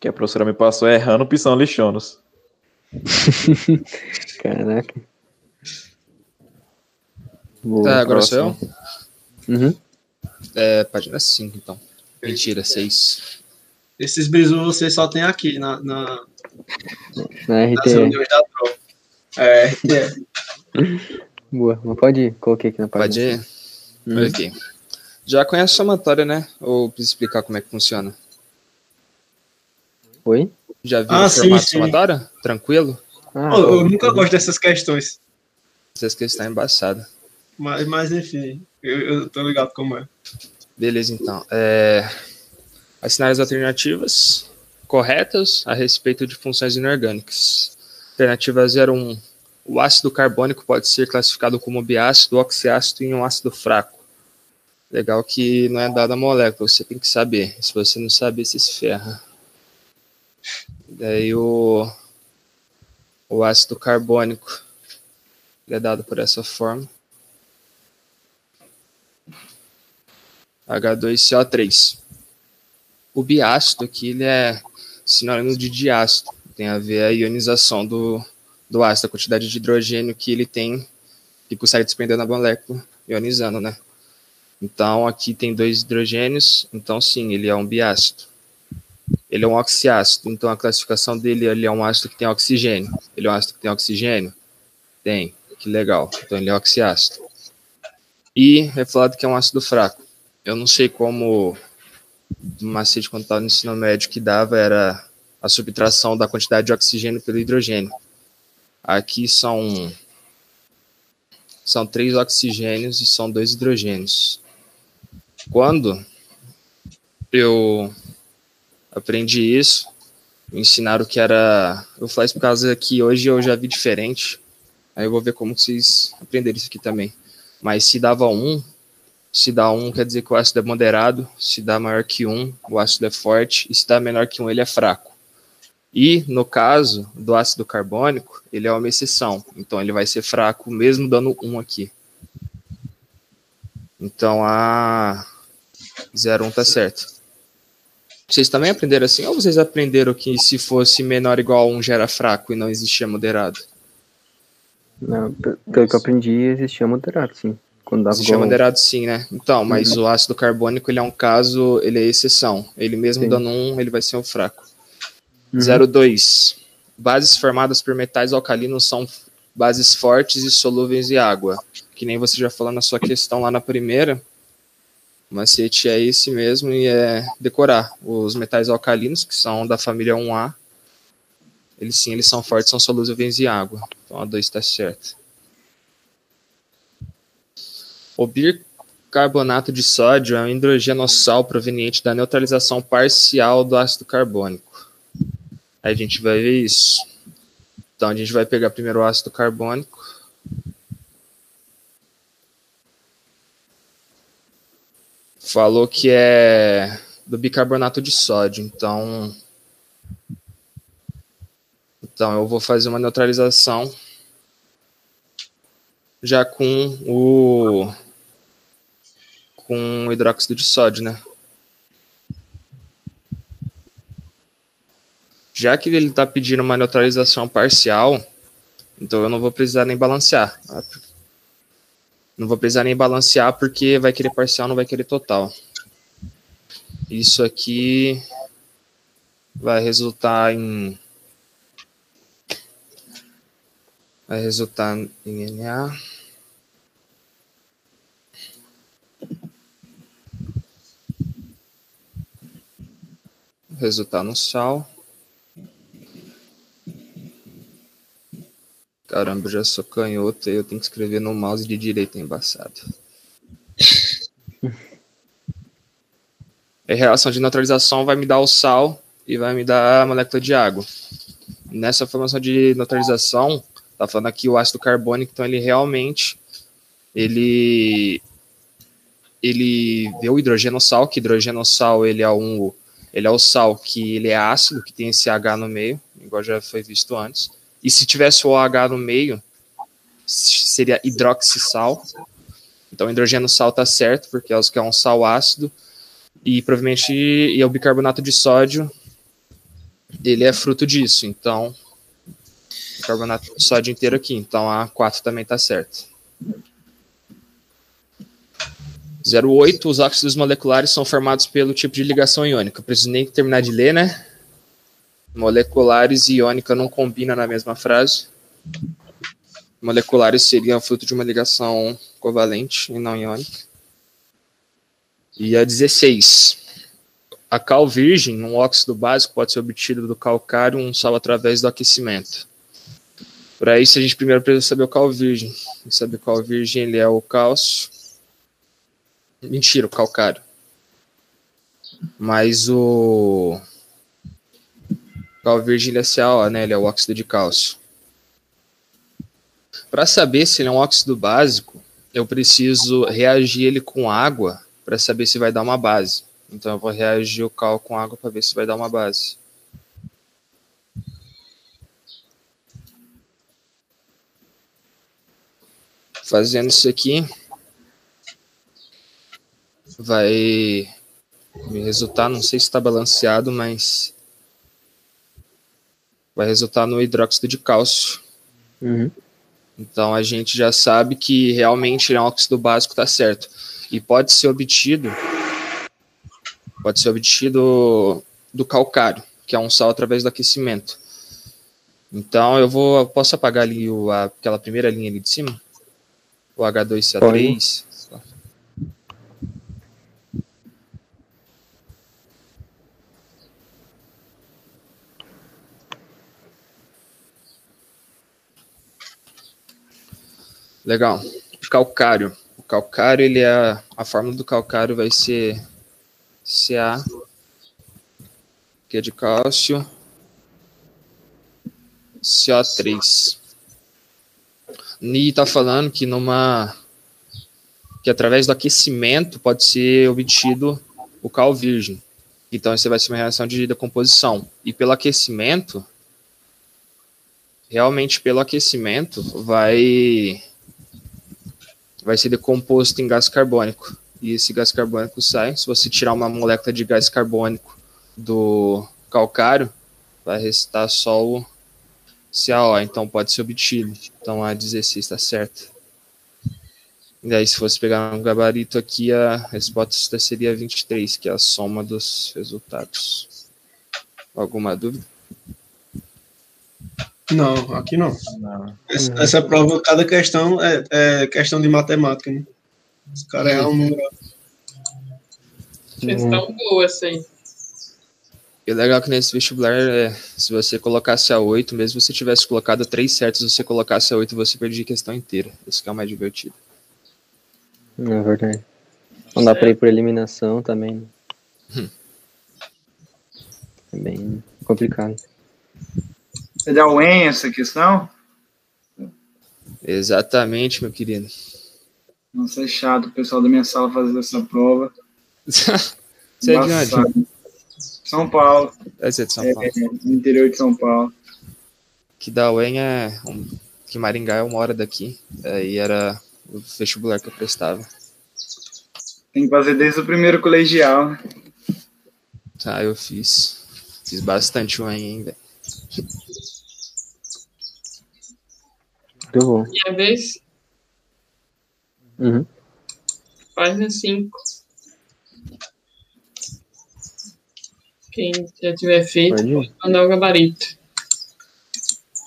Que a professora me passou errando pisão lixonos. Caraca. Boa. Tá, agora sou eu? Uhum. É, página 5, então. Mentira, 6. Esses bisus você só tem aqui na, na, Na nas RT. É, é. Boa, mas pode ir, coloquei aqui na página. Pode ir? Hum. Olha aqui. Já conhece a somatória, né? Ou preciso explicar como é que funciona? Oi? Já viu Ah, o sim, formato sim. somatória? Tranquilo? Ah, Pô, eu tá. nunca gosto dessas questões. Vocês que está embaçada. Mas, mas enfim, eu, eu tô ligado como é. Beleza, então. É... As alternativas corretas a respeito de funções inorgânicas. Alternativa 01. O ácido carbônico pode ser classificado como biácido, oxiácido e um ácido fraco. Legal que não é dada a molécula, você tem que saber. Se você não saber, você se ferra. Daí o, o ácido carbônico é dado por essa forma. H2CO3. O biácido aqui ele é sinônimo de diácido. Tem a ver a ionização do, do ácido, a quantidade de hidrogênio que ele tem, que consegue desprender na molécula, ionizando, né? Então aqui tem dois hidrogênios, então sim, ele é um biácido. Ele é um oxiácido, então a classificação dele ele é um ácido que tem oxigênio. Ele é um ácido que tem oxigênio? Tem, que legal. Então ele é oxiácido. E é falado que é um ácido fraco. Eu não sei como o macete quando estava no ensino médio que dava era a subtração da quantidade de oxigênio pelo hidrogênio. Aqui são são três oxigênios e são dois hidrogênios. Quando eu aprendi isso, me ensinaram que era. Eu falar isso por causa que hoje eu já vi diferente. Aí eu vou ver como vocês aprenderam isso aqui também. Mas se dava um, se dá um, quer dizer que o ácido é moderado. Se dá maior que um, o ácido é forte. E se dá menor que um, ele é fraco. E, no caso do ácido carbônico, ele é uma exceção. Então, ele vai ser fraco, mesmo dando um aqui. Então, a 01 tá certo. Vocês também aprenderam assim? Ou vocês aprenderam que se fosse menor ou igual a 1 já era fraco e não existia moderado? Não, pe- pelo que eu aprendi, existia moderado, sim. Quando dava Existia igual- moderado sim, né? Então, mas o ácido carbônico, ele é um caso, ele é exceção. Ele mesmo Sim. dando um, ele vai ser um fraco. Uhum. 02. Bases formadas por metais alcalinos são bases fortes e solúveis em água. Que nem você já falou na sua questão lá na primeira. O macete é esse mesmo e é decorar. Os metais alcalinos, que são da família 1A, eles sim, eles são fortes, são solúveis em água. Então a 2 está certo. O bicarbonato de sódio é um hidrogenossal proveniente da neutralização parcial do ácido carbônico. A gente vai ver isso. Então a gente vai pegar primeiro o ácido carbônico. Falou que é do bicarbonato de sódio, então então eu vou fazer uma neutralização já com o com o hidróxido de sódio, né? Já que ele está pedindo uma neutralização parcial, então eu não vou precisar nem balancear. Não vou precisar nem balancear porque vai querer parcial, não vai querer total. Isso aqui vai resultar em vai resultar em Na resultar no sal. Caramba, já sou canhoto e eu tenho que escrever no mouse de direita embaçado. A reação de neutralização vai me dar o sal e vai me dar a molécula de água. Nessa formação de neutralização, tá falando aqui o ácido carbônico, então ele realmente ele ele vê o hidrogenossal, que hidrogenossal ele é um ele é o sal que ele é ácido, que tem esse H no meio, igual já foi visto antes. E se tivesse o OH no meio, seria hidroxissal. Então, hidrogênio sal está certo, porque é um sal ácido. E provavelmente e é o bicarbonato de sódio, ele é fruto disso. Então, bicarbonato de sódio inteiro aqui. Então, a 4 também está certo. 08, os óxidos moleculares são formados pelo tipo de ligação iônica. Preciso nem terminar de ler, né? Moleculares e iônica não combinam na mesma frase. moleculares seriam fruto de uma ligação covalente e não iônica. E a 16. A cal virgem, um óxido básico, pode ser obtido do calcário um sal através do aquecimento. Para isso, a gente primeiro precisa saber o cal virgem. Saber o cal virgem ele é o cálcio. Mentira, o calcário. Mas o ele é CaO, né? Ele é o óxido de cálcio. Para saber se ele é um óxido básico, eu preciso reagir ele com água para saber se vai dar uma base. Então eu vou reagir o cal com água para ver se vai dar uma base. Fazendo isso aqui, vai resultar, não sei se está balanceado, mas vai resultar no hidróxido de cálcio. Uhum. Então a gente já sabe que realmente o óxido básico está certo. E pode ser obtido pode ser obtido do calcário, que é um sal através do aquecimento. Então eu vou eu posso apagar ali o, a, aquela primeira linha ali de cima? O H2CA3. Legal. Calcário. O calcário, ele é a fórmula do calcário vai ser Ca que é de cálcio CO3. Ni está falando que numa que através do aquecimento pode ser obtido o cal virgem. Então, isso vai ser uma reação de decomposição. E pelo aquecimento, realmente pelo aquecimento, vai vai ser decomposto em gás carbônico. E esse gás carbônico sai. Se você tirar uma molécula de gás carbônico do calcário, vai restar só o CaO, então pode ser obtido. Então a 16 está certa. E aí, se fosse pegar um gabarito aqui, a resposta seria 23, que é a soma dos resultados. Alguma dúvida? Não, aqui não. Não. Essa, essa prova, cada questão é, é questão de matemática, né? Os caras é um número. Questão boa, assim. E o legal é que nesse vestibular, é, se você colocasse a 8, mesmo se você tivesse colocado três certos, se você colocasse a 8, você perdia a questão inteira. Isso que é o mais divertido. É verdade. Não dá pra ir por eliminação também. Hum. É bem complicado. É da UEM essa questão? Exatamente, meu querido. Nossa, é chato o pessoal da minha sala fazer essa prova. Você é de onde? São Paulo, Deve ser de São é, Paulo. no interior de São Paulo. Que da UEM é. Um, que Maringá é uma hora daqui. Aí era o vestibular que eu prestava. Tem que fazer desde o primeiro colegial. né? Tá, eu fiz. Fiz bastante UEM, hein, Muito bom. Minha vez, Uhum. página 5. Quem já tiver feito, mandar o gabarito.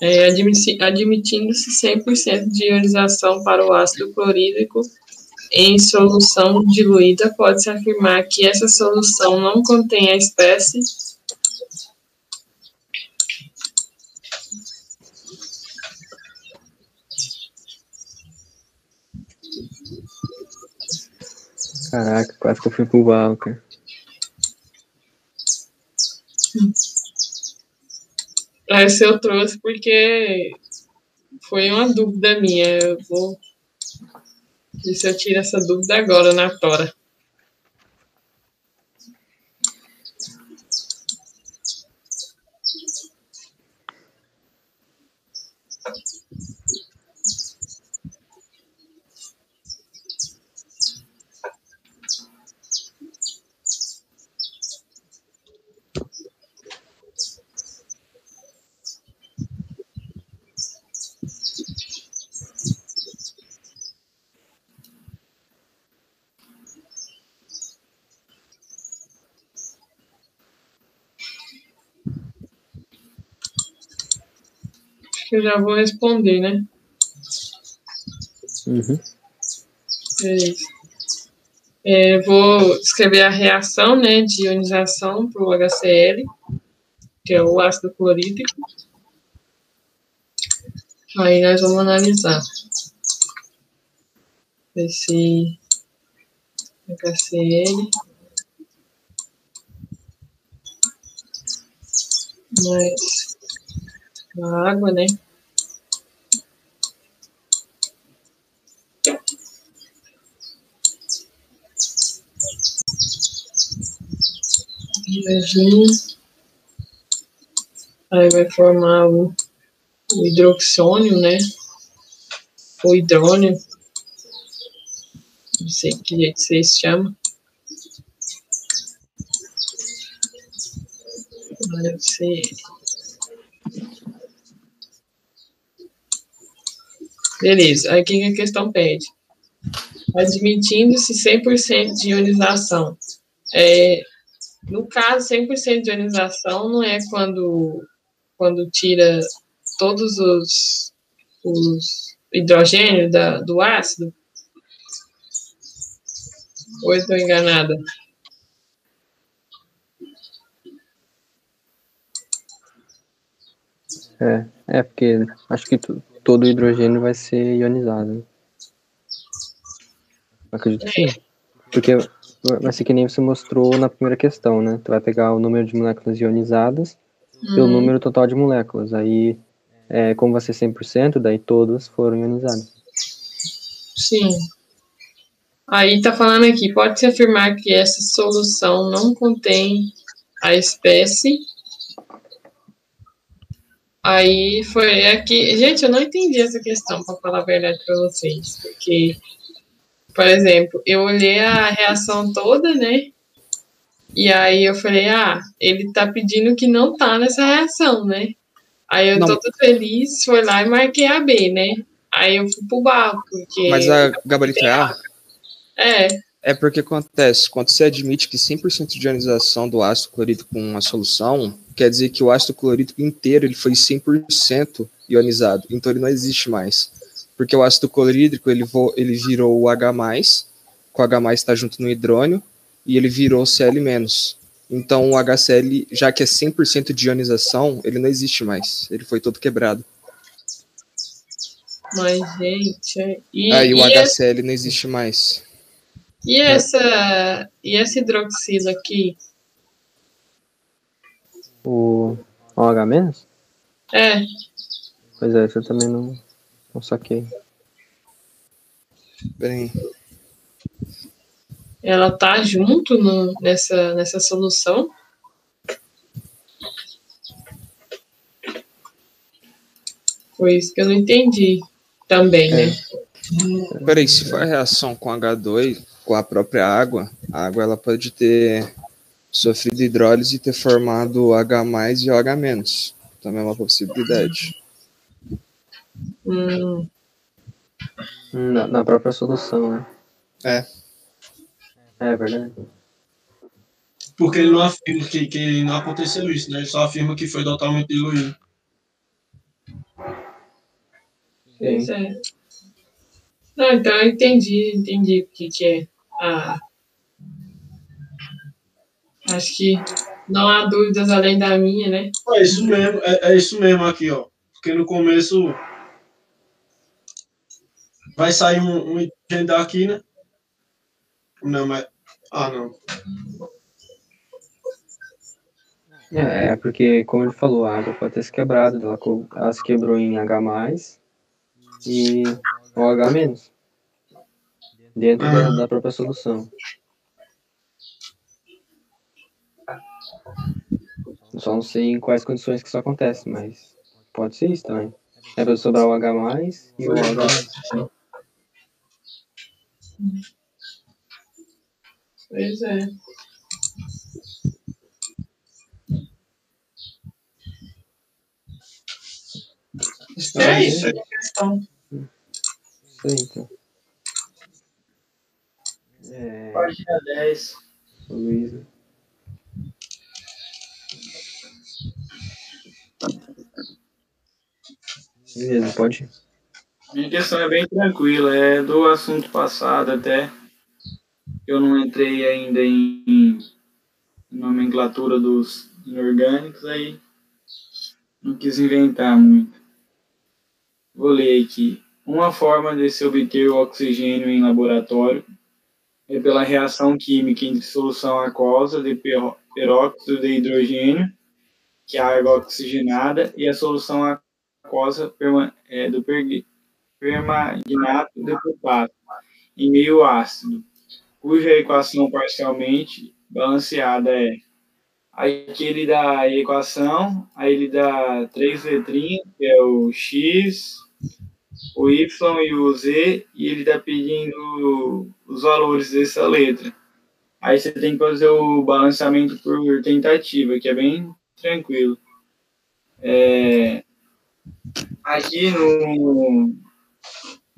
É, admiti- Admitindo-se 100% de ionização para o ácido clorídrico em solução diluída, pode-se afirmar que essa solução não contém a espécie Caraca, quase que eu fui pro Val, cara. Essa eu trouxe porque foi uma dúvida minha. Eu vou ver se eu tiro essa dúvida agora na tora. Que eu já vou responder, né? Uhum. Beleza. É, vou escrever a reação né, de ionização para o HCl, que é o ácido clorídrico. Aí nós vamos analisar. Esse HCl mais a água, né? Aí vai formar o, o hidroxônio, né? O hidrônio. Não sei que jeito vocês chamam. Deve ser. Beleza, aí o que a questão pede? Admitindo-se 100% de ionização. É, no caso, 100% de ionização não é quando, quando tira todos os, os hidrogênios da, do ácido? Ou eu estou enganada? É, é porque acho que tu- todo o hidrogênio vai ser ionizado. né? Acredito que sim. Porque vai ser que nem você mostrou na primeira questão, né? Tu vai pegar o número de moléculas ionizadas pelo Hum, número total de moléculas. Aí, é, como vai ser 100%, daí todas foram ionizadas. Sim. Aí tá falando aqui, pode-se afirmar que essa solução não contém a espécie. Aí foi aqui. Gente, eu não entendi essa questão, para falar a verdade para vocês. Porque, por exemplo, eu olhei a reação toda, né? E aí eu falei, ah, ele tá pedindo que não tá nessa reação, né? Aí eu Não. toda feliz, foi lá e marquei a B, né? Aí eu fui pro barco, porque. Mas a gabarito é A? É, É porque acontece, quando você admite que 100% de ionização do ácido clorídrico com uma solução, quer dizer que o ácido clorídrico inteiro ele foi 100% ionizado, então ele não existe mais. Porque o ácido clorídrico ele, vo- ele virou o H+, com o H+, está junto no hidrônio, e ele virou Cl-. Então o HCl, já que é 100% de ionização, ele não existe mais, ele foi todo quebrado. mas, gente. E, Aí o e, essa, HCl não existe mais. e essa. E esse hidroxilo aqui? O OH-? É, Pois é, isso eu também não, não saquei. Peraí. ela tá junto no, nessa, nessa solução? Foi isso que eu não entendi também, né? Peraí, se for a reação com H2, com a própria água, a água ela pode ter sofrido hidrólise e ter formado H e OH-. Também é uma possibilidade. Hum, Na, na própria solução, né? É. É verdade. Porque ele não afirma que, que não aconteceu isso, né? Ele só afirma que foi totalmente diluído. pois é. Não, então eu entendi, entendi o que, que é. Ah, acho que não há dúvidas além da minha, né? É isso mesmo, é, é isso mesmo aqui, ó. Porque no começo vai sair um, um daqui, né? Não, mas. Ah, não. É, é porque, como ele falou, a água pode ter se quebrado. Ela, ela se quebrou em H+, e OH-. Dentro da, da própria solução. Só não sei em quais condições que isso acontece, mas pode ser isso também. É pra sobrar o H+, e o OH. Pois é. É isso, é a questão. Isso aí, então. É, Página 10. Luísa. Beleza, pode ir. Minha questão é bem tranquila, é do assunto passado até. Eu não entrei ainda em, em nomenclatura dos inorgânicos, aí não quis inventar muito. Vou ler aqui. Uma forma de se obter o oxigênio em laboratório é pela reação química entre solução aquosa de peróxido de hidrogênio, que é a água oxigenada, e a solução aquosa é, do permanganato de potássio, em meio ácido, cuja equação parcialmente balanceada é Aqui ele dá a equação, aí ele dá três letrinhas, que é o x, o y e o z, e ele está pedindo os valores dessa letra. Aí você tem que fazer o balanceamento por tentativa, que é bem tranquilo. É, aqui no, no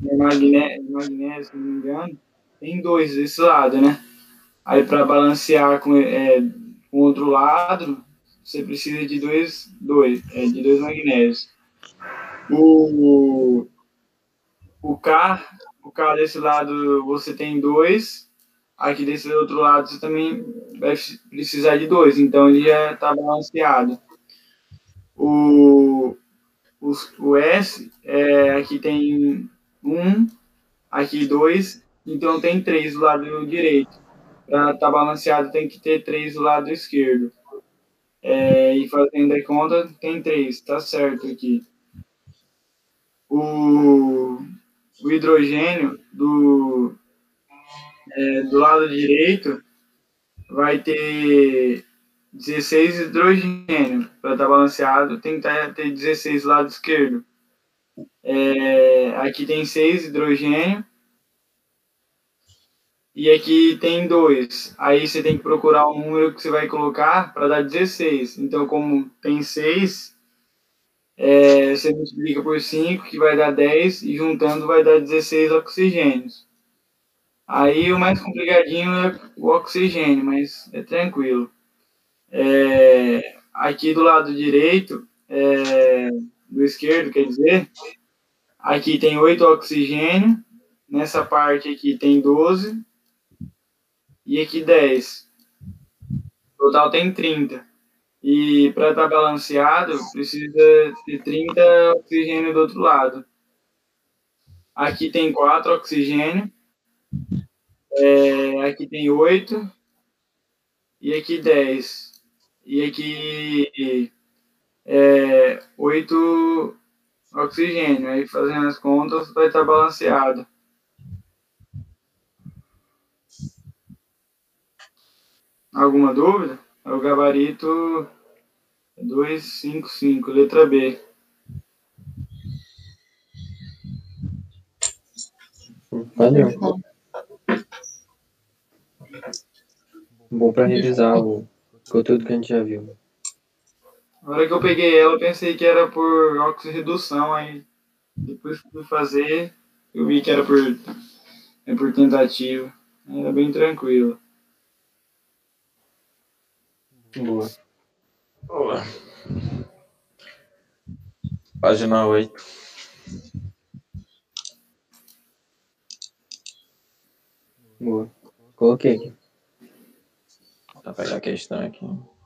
magnésio, magnésio, se não me engano, tem dois desse lado, né? Aí para balancear com, é, com outro lado, você precisa de dois, dois, é, de dois magnésios. O, o K, o K desse lado você tem dois, aqui desse outro lado você também vai precisar de dois, então ele já está balanceado. O, o, o S, é, aqui tem um, aqui dois, então tem três do lado direito. Para estar tá balanceado tem que ter três do lado esquerdo. É, e fazendo a conta, tem três, tá certo aqui. O, o hidrogênio do, é, do lado direito vai ter 16 hidrogênio. Para estar tá balanceado, tem que tá, ter 16 do lado esquerdo. É, aqui tem 6 hidrogênio. E aqui tem 2. Aí você tem que procurar o número que você vai colocar para dar 16. Então, como tem 6, é, você multiplica por 5, que vai dar 10, e juntando vai dar 16 oxigênios. Aí o mais complicadinho é o oxigênio, mas é tranquilo. É, aqui do lado direito, é, do esquerdo, quer dizer, aqui tem 8 oxigênio, nessa parte aqui tem 12, e aqui 10. Total tem 30. E para estar tá balanceado, precisa de 30 oxigênio do outro lado. Aqui tem 4 oxigênio. É, aqui tem 8. E aqui 10. E aqui é, 8 oxigênio. Aí fazendo as contas vai estar tá balanceado. Alguma dúvida? É o gabarito 255, letra B. Valeu. Bom para revisar o conteúdo que a gente já viu. Na hora que eu peguei ela, eu pensei que era por oxirredução, aí depois que fui fazer, eu vi que era por, é por tentativa. Era bem tranquilo. Boa. Boa. Página 8. Boa. Coloquei aqui. Vou pegar a questão aqui.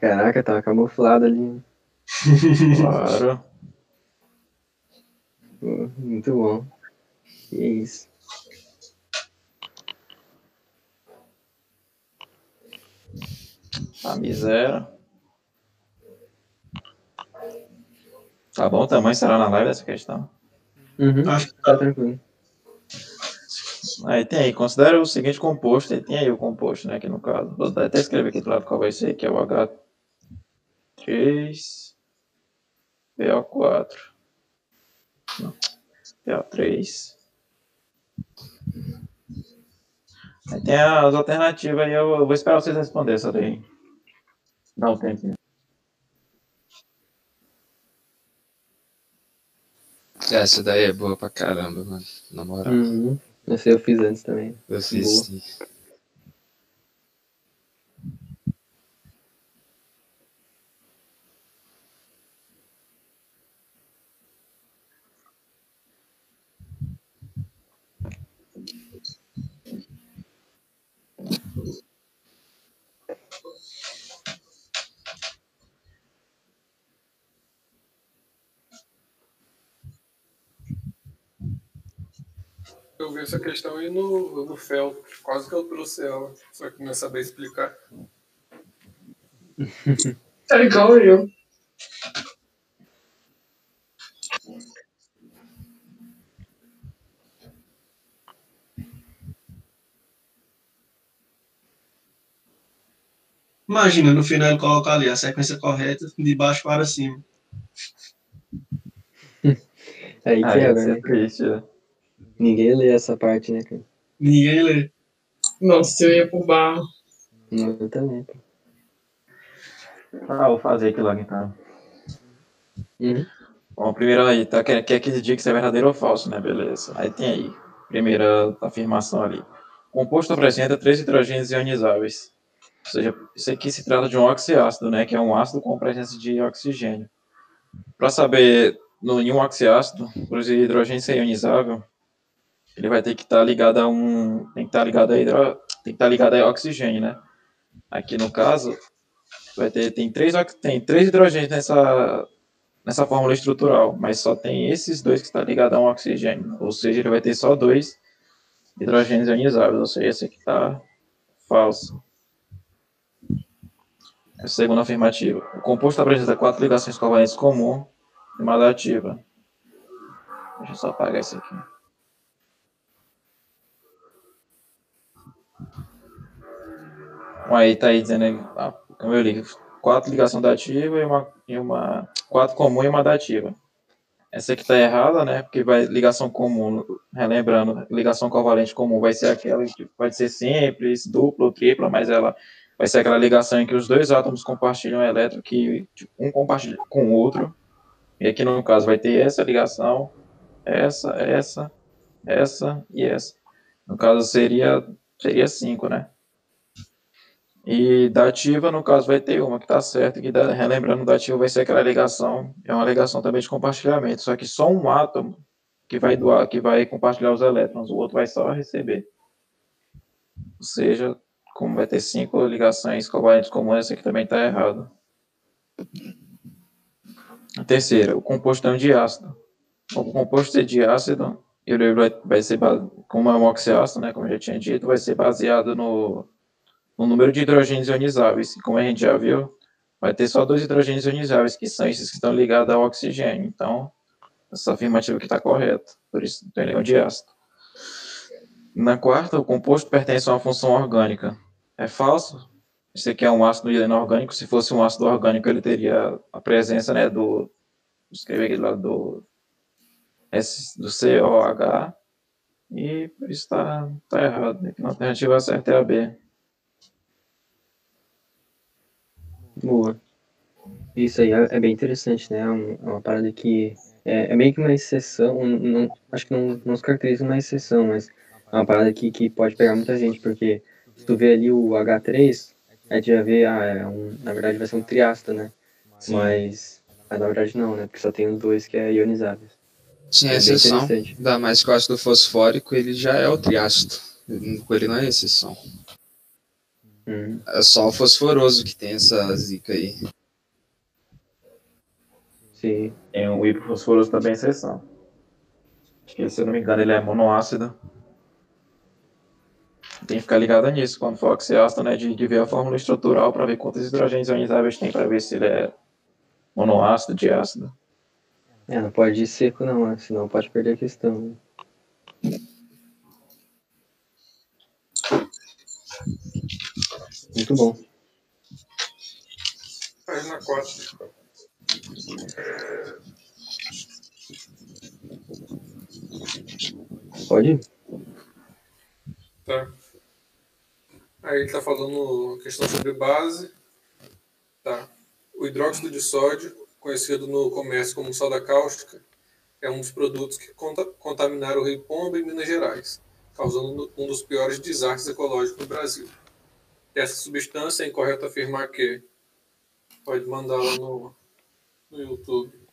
Caraca, tava camuflado ali. Claro. Muito bom. Que isso. A miséria. Tá bom o tamanho? Será na live essa questão? Uhum. Acho que Tá tranquilo. Aí tem aí, considera o seguinte composto, aí tem aí o composto, né, aqui no caso. Vou até escrever aqui do lado qual vai ser, que é o H3, BO4, não, BO3. Aí tem as alternativas aí, eu vou esperar vocês responderem essa daí. Dá um tempo. Essa daí é boa pra caramba, mano. Na moral. Uhum. Esse eu fiz antes também. Eu fiz. Boa. Eu vi essa questão aí no, no FEL, quase que eu trouxe ela, só que não ia saber explicar. Tá igual eu. Imagina, no final ele coloca ali a sequência correta, de baixo para cima. Aí Ah, que ia é, ser né? triste, né? Ninguém lê essa parte, né, cara? Ninguém lê. Nossa, eu ia pro barro. Não, eu também, pô. Ah, vou fazer aqui logo então. Uhum. Bom, primeiro aí, tá, quer, quer que diga se é verdadeiro ou falso, né? Beleza. Aí tem aí, primeira afirmação ali. O composto apresenta três hidrogênios ionizáveis. Ou seja, isso aqui se trata de um oxiácido, né? Que é um ácido com presença de oxigênio. Para saber no, em um oxiácido, por hidrogênio ser ionizável, ele vai ter que estar ligado a um. Tem que estar ligado a hidro, tem que estar ligado a oxigênio, né? Aqui no caso, vai ter tem três tem três hidrogênios nessa nessa fórmula estrutural, mas só tem esses dois que está ligado a um oxigênio, ou seja, ele vai ter só dois hidrogênios ionizáveis, ou seja, esse aqui está falso. A segunda afirmativa. O composto apresenta quatro ligações covalentes comum e uma dativa. Deixa eu só apagar isso aqui. Aí tá aí dizendo, como eu li, quatro ligações dativa e uma, e uma quatro comum e uma dativa. Essa aqui tá errada, né? Porque vai ligação comum, relembrando, ligação covalente comum vai ser aquela que pode ser simples, dupla ou tripla, mas ela vai ser aquela ligação em que os dois átomos compartilham um elétron que um compartilha com o outro. E aqui no caso vai ter essa ligação, essa, essa, essa e essa. No caso seria seria cinco, né? E dativa, no caso, vai ter uma que está certa, que relembrando, dativa vai ser aquela ligação, é uma ligação também de compartilhamento, só que só um átomo que vai doar, que vai compartilhar os elétrons, o outro vai só receber. Ou seja, como vai ter cinco ligações covalentes comuns, essa aqui também está errado. A terceira, o composto é diácido. O composto é diácido, ele vai, vai ser, como é um oxiácido, né, como eu já tinha dito, vai ser baseado no o número de hidrogênios ionizáveis. Como a gente já viu, vai ter só dois hidrogênios ionizáveis, que são esses que estão ligados ao oxigênio. Então, essa afirmativa aqui está correta. Por isso, é um diácido. Na quarta, o composto pertence a uma função orgânica. É falso. Esse aqui é um ácido inorgânico. Se fosse um ácido orgânico, ele teria a presença né, do. Escrever aqui do lado do. S, do COH. E por isso está tá errado. A alternativa certa é a B. Boa. Isso aí é, é bem interessante, né? É um- é uma parada que é, é meio que uma exceção, um- não, acho que não, não se caracteriza uma exceção, mas é uma parada que, que pode pegar muita gente, porque se tu vê ali o H3, aí tu já vê, ah, é um, na verdade vai ser um triácido, né? Mas, mas na verdade não, né? Porque só tem os dois que é ionizáveis. Tinha É exceção. Ainda mais que o ácido fosfórico, ele já é o triácido. Ele não é exceção. Uhum. É só o fosforoso que tem essa zica aí. Sim. Tem o hipofosforoso também é exceção. Que, se eu não me engano, ele é monoácido. Tem que ficar ligado nisso quando for oxiácido, né? De, de ver a fórmula estrutural para ver quantos hidrogênios ionizáveis tem para ver se ele é monoácido, diácido. É, não pode ir seco não, né? Senão pode perder a questão. né? Muito bom. Página 4. Pode ir? Tá. Aí ele está falando questão sobre base. Tá. O hidróxido de sódio, conhecido no comércio como soda cáustica, é um dos produtos que conta- contaminaram o Rio Pomba em Minas Gerais, causando um dos piores desastres ecológicos no Brasil. Essa substância é incorreto afirmar que. Pode mandar lá no, no YouTube.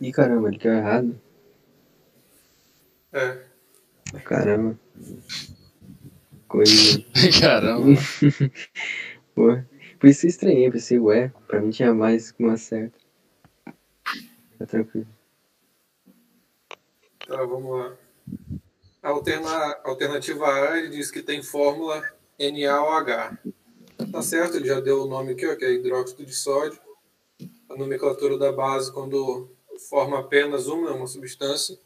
Ih, caramba, ele quer errado. É. Caramba. Coisa. Caramba. Pô, por isso eu estranhei, pensei, ué, pra mim tinha mais que uma certa. Tá tranquilo. Tá, vamos lá. A alterna- alternativa A ele diz que tem fórmula NaOH. Tá certo, ele já deu o nome aqui, ó, que é hidróxido de sódio. A nomenclatura da base, quando forma apenas uma, uma substância,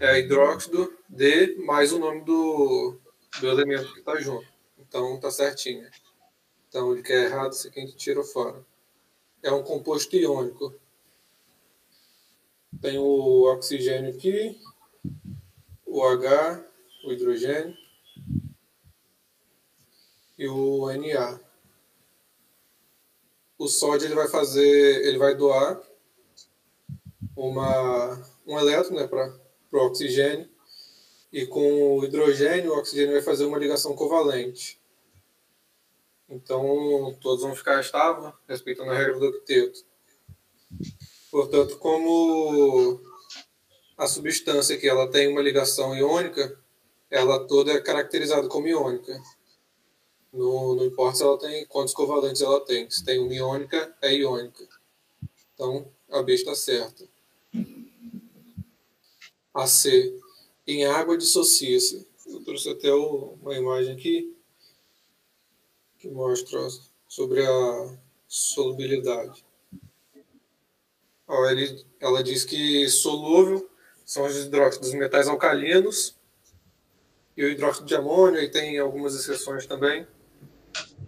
é hidróxido de mais o nome do, do elemento que está junto. Então tá certinho. Então ele quer errado, isso aqui a gente tira fora. É um composto iônico. Tem o oxigênio aqui, o H, o hidrogênio e o Na. O sódio ele vai fazer, ele vai doar uma, um elétron né, para o oxigênio e com o hidrogênio o oxigênio vai fazer uma ligação covalente. Então todos vão ficar estáveis, respeitando a regra do octeto. Portanto, como a substância que ela tem uma ligação iônica, ela toda é caracterizada como iônica. No, não importa se ela tem quantos covalentes ela tem. Se tem uma iônica, é iônica. Então, a B está certa. A C. Em água dissocia-se. Eu trouxe até uma imagem aqui que mostra sobre a solubilidade. Ela diz que solúvel são os hidróxidos metais alcalinos e o hidróxido de amônio, e tem algumas exceções também.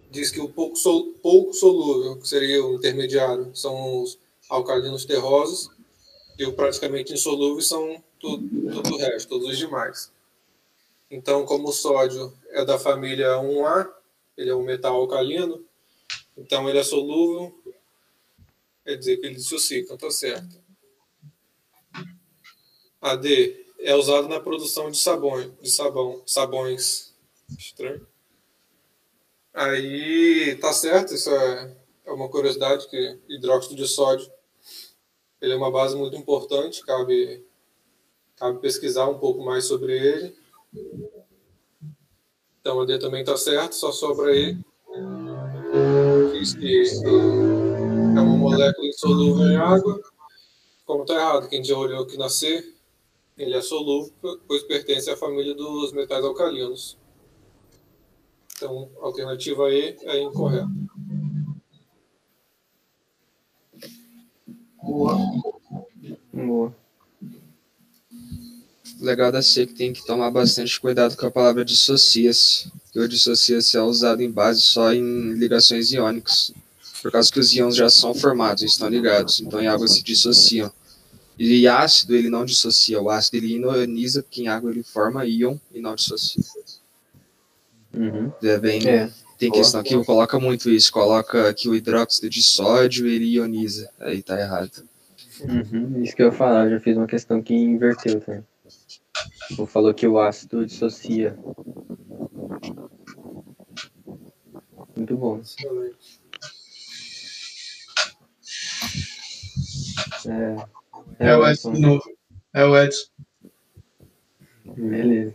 Diz que o pouco, sol, pouco solúvel, que seria o intermediário, são os alcalinos terrosos, e o praticamente insolúvel são tudo, tudo o resto, todos os demais. Então, como o sódio é da família 1A, ele é um metal alcalino, então ele é solúvel, quer dizer que ele então tá certo. A D é usado na produção de sabão, de sabão, sabões. Estranho. Aí tá certo, isso é, é uma curiosidade que hidróxido de sódio ele é uma base muito importante, cabe cabe pesquisar um pouco mais sobre ele. Então a D também tá certo, só sobra E. Diz que é uma molécula insolúvel em água. Como tá errado, quem já olhou aqui na C, ele é solúvel, pois pertence à família dos metais alcalinos. Então, a alternativa E é incorreta. Boa. O legal da que tem que tomar bastante cuidado com a palavra dissocia-se. Porque o dissocia-se é usado em base só em ligações iônicas. Por causa que os íons já são formados, estão ligados. Então em água se dissociam. E ácido ele não dissocia. O ácido ele ioniza, porque em água ele forma íon e não dissocia. Uhum. É bem, É. tem boa. questão que coloca muito isso. Coloca que o hidróxido de sódio ele ioniza. Aí tá errado. Uhum. Isso que eu ia falar, eu já fiz uma questão que inverteu também. Tipo, falou que o ácido dissocia. Muito bom. Excelente. É, É o Edson de novo. É o Edson. Beleza.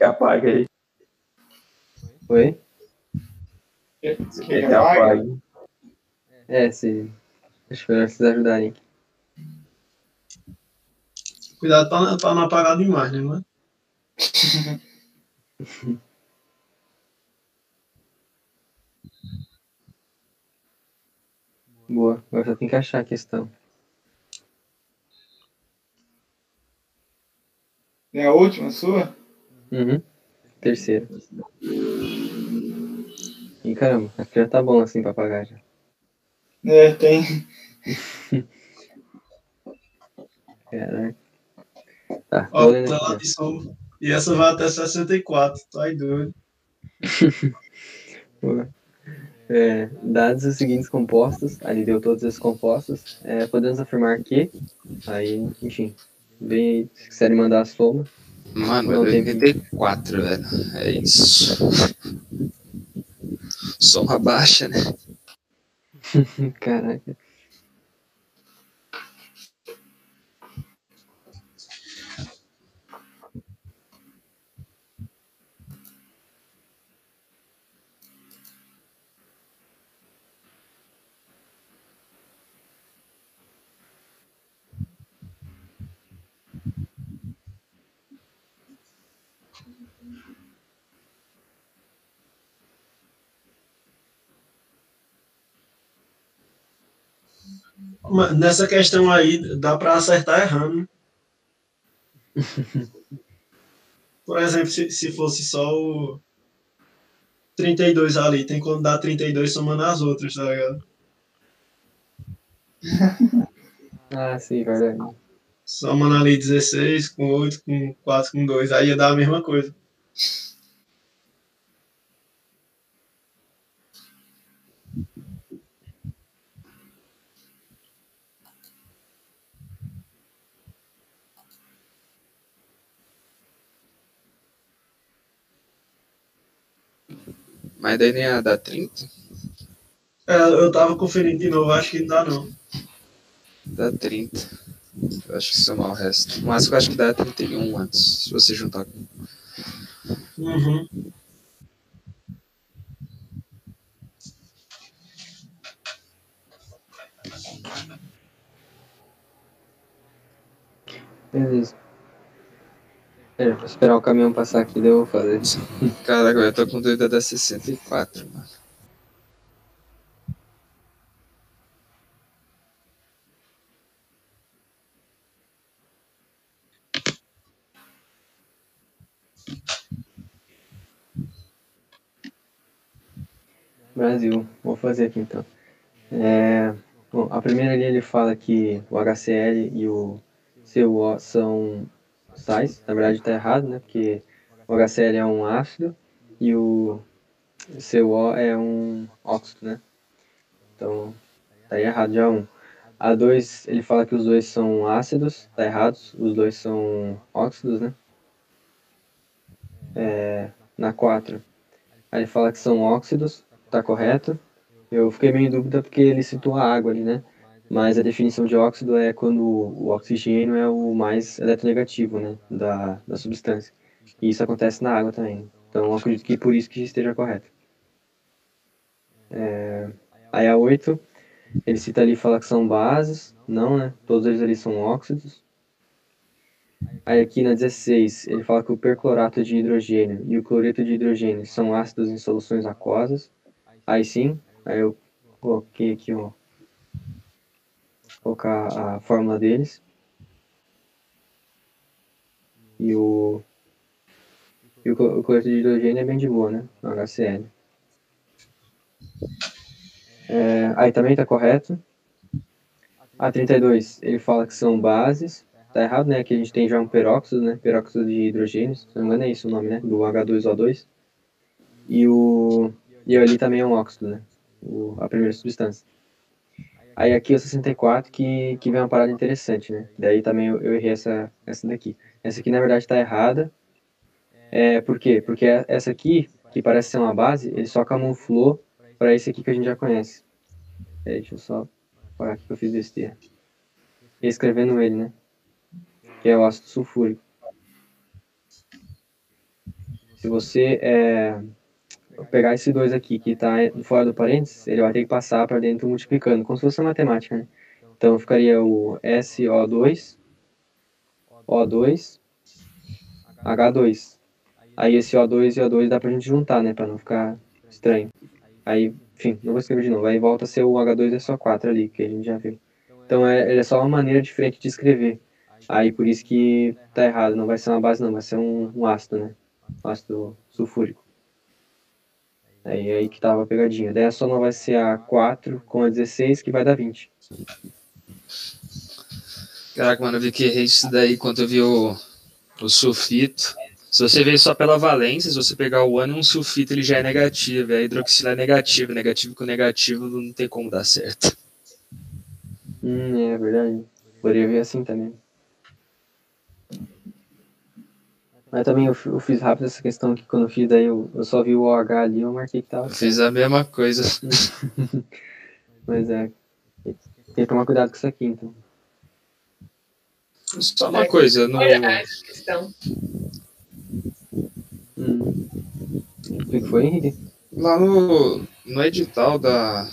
Apaga aí. Oi? Quer que apague? apague? É, se. Acho melhor vocês ajudarem. Cuidado pra, pra não apagar demais, né, mano? Boa. Agora só tem que achar a questão. É a última sua? Uhum. Terceira. Ih, caramba, que já tá bom assim pra pagar já. É, tem. Caraca. Tá, Ó, tá de som. E essa vai até 64, tá aí doido. É, dados os seguintes compostos, ali deu todos esses compostos, é, podemos afirmar que, aí, enfim, vem aí, se quiserem mandar a soma. Mano, Não é tem 84, velho. É isso. Só uma baixa, né? Caraca. Nessa questão aí, dá para acertar errando. né? Por exemplo, se, se fosse só o 32 ali, tem como dar 32 somando as outras, tá ligado? Ah, sim, verdade. Somando ali 16 com 8, com 4, com 2, aí ia dar a mesma coisa. Mas daí nem ia dar 30. É, eu tava conferindo de novo, acho que não dá não. Dá 30. Eu acho que somar o resto. O máximo que eu acho que dá é 31 antes, se você juntar com. Uhum. Beleza. É, vou esperar o caminhão passar aqui, daí eu vou fazer isso. Caraca, eu tô com dúvida da 64, mano. Brasil, vou fazer aqui então. É, bom, a primeira ali ele fala que o HCl e o CuO são sais, na verdade está errado, né? Porque o HCl é um ácido e o CuO é um óxido, né? Então, tá errado já um. A 2, ele fala que os dois são ácidos, tá errado, os dois são óxidos, né? É, na 4, aí ele fala que são óxidos, tá correto. Eu fiquei meio em dúvida porque ele citou a água ali, né? Mas a definição de óxido é quando o oxigênio é o mais eletronegativo, né? Da, da substância. E isso acontece na água também. Então acredito que por isso que esteja correto. É, aí a 8, ele cita ali fala que são bases. Não, né? Todos eles ali são óxidos. Aí aqui na 16, ele fala que o perclorato de hidrogênio e o cloreto de hidrogênio são ácidos em soluções aquosas. Aí sim, aí eu coloquei aqui, ó, colocar a fórmula deles. E o, e o, o de hidrogênio é bem de boa, né? O HCl. É, aí também está correto. A 32, ele fala que são bases. Tá errado, né? Que a gente tem já um peróxido, né? Peróxido de hidrogênio. Se não me engano é isso o nome, né? Do H2O2. E o e ali também é um óxido, né? O, a primeira substância. Aí aqui é o 64 que, que vem uma parada interessante, né? Daí também eu, eu errei essa, essa daqui. Essa aqui na verdade está errada. É, por quê? Porque essa aqui, que parece ser uma base, ele só camuflou para esse aqui que a gente já conhece. É, deixa eu só parar aqui que eu fiz besteira. Escrevendo ele, né? Que é o ácido sulfúrico. Se você é, pegar esse 2 aqui, que está fora do parênteses, ele vai ter que passar para dentro multiplicando, como se fosse uma matemática, né? Então ficaria o SO2, O2, H2. Aí esse O2 e O2 dá pra gente juntar, né? Pra não ficar estranho. Aí, enfim, não vou escrever de novo. Aí volta a ser o H2 e SO4 ali, que a gente já viu. Então é, é só uma maneira diferente de escrever. Aí por isso que tá errado, não vai ser uma base não, vai ser um, um ácido, né? Um ácido sulfúrico. Aí aí que tava a pegadinha. Daí a soma vai ser a 4 com a 16, que vai dar 20. Caraca, mano, eu vi que errei isso daí quando eu vi o, o sulfito. Se você ver só pela valência, se você pegar o ânion, um sulfito ele já é negativo, a hidroxila é negativo. Negativo com negativo não tem como dar certo. Hum, é verdade. Poderia ver assim também. Mas também eu, eu fiz rápido essa questão aqui, quando eu fiz, daí eu, eu só vi o OH ali, eu marquei que tava Eu fiz a mesma coisa. Pois é. Tem que tomar cuidado com isso aqui, então. Só uma coisa, no, Olha a questão. Hum. O que que foi, Henrique? lá no, no edital da,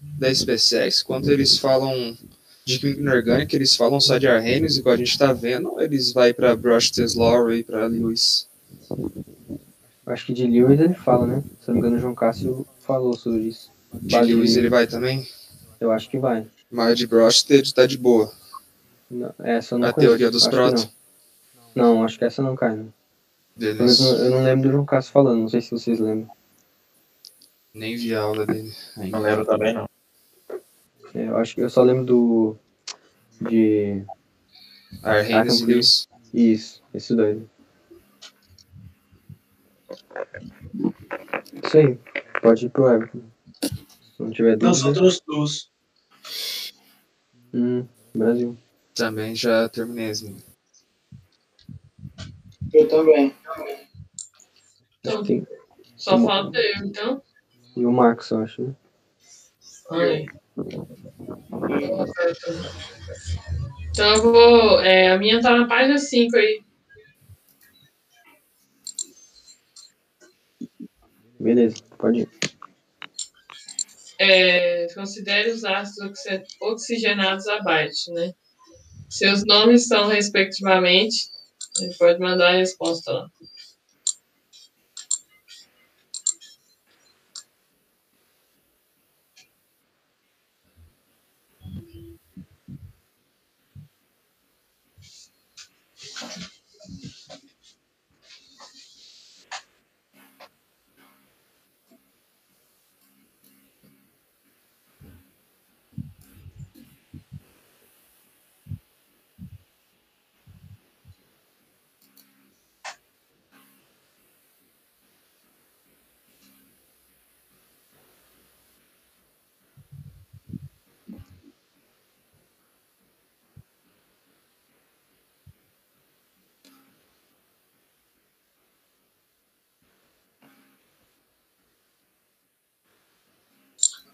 da SpaceX, quando eles falam de química inorgânica, eles falam só de Arrhenius, igual a gente tá vendo, ou eles vai para Brochet's Law e para Lewis? Acho que de Lewis ele fala, né? Se não me engano, o João Cássio falou sobre isso. De Base Lewis ele vai também? Eu acho que vai. Mas de Brochet tá de boa. Não, essa eu não A conheço, teoria dos prótons. Não. não, acho que essa não cai, não. Menos Beleza. Eu não lembro do João Cássio falando, não sei se vocês lembram. Nem vi a aula dele. ainda. Não lembro também, não. É, Eu acho que eu só lembro do. De. Arrhenius. Isso, esse daí. Isso aí. Pode ir pro Everton. Se não tiver dúvida. trouxe duas. Hum, Brasil. Também já terminei as minhas. Eu também. Tem. Só falta eu, então. E o Marcos, eu acho, né? Ai. Então eu vou. é, a minha tá na página 5 aí. Beleza, pode ir. É, considere os ácidos oxi- oxigenados abaixo, né? Seus nomes são, respectivamente. A gente pode mandar a resposta lá.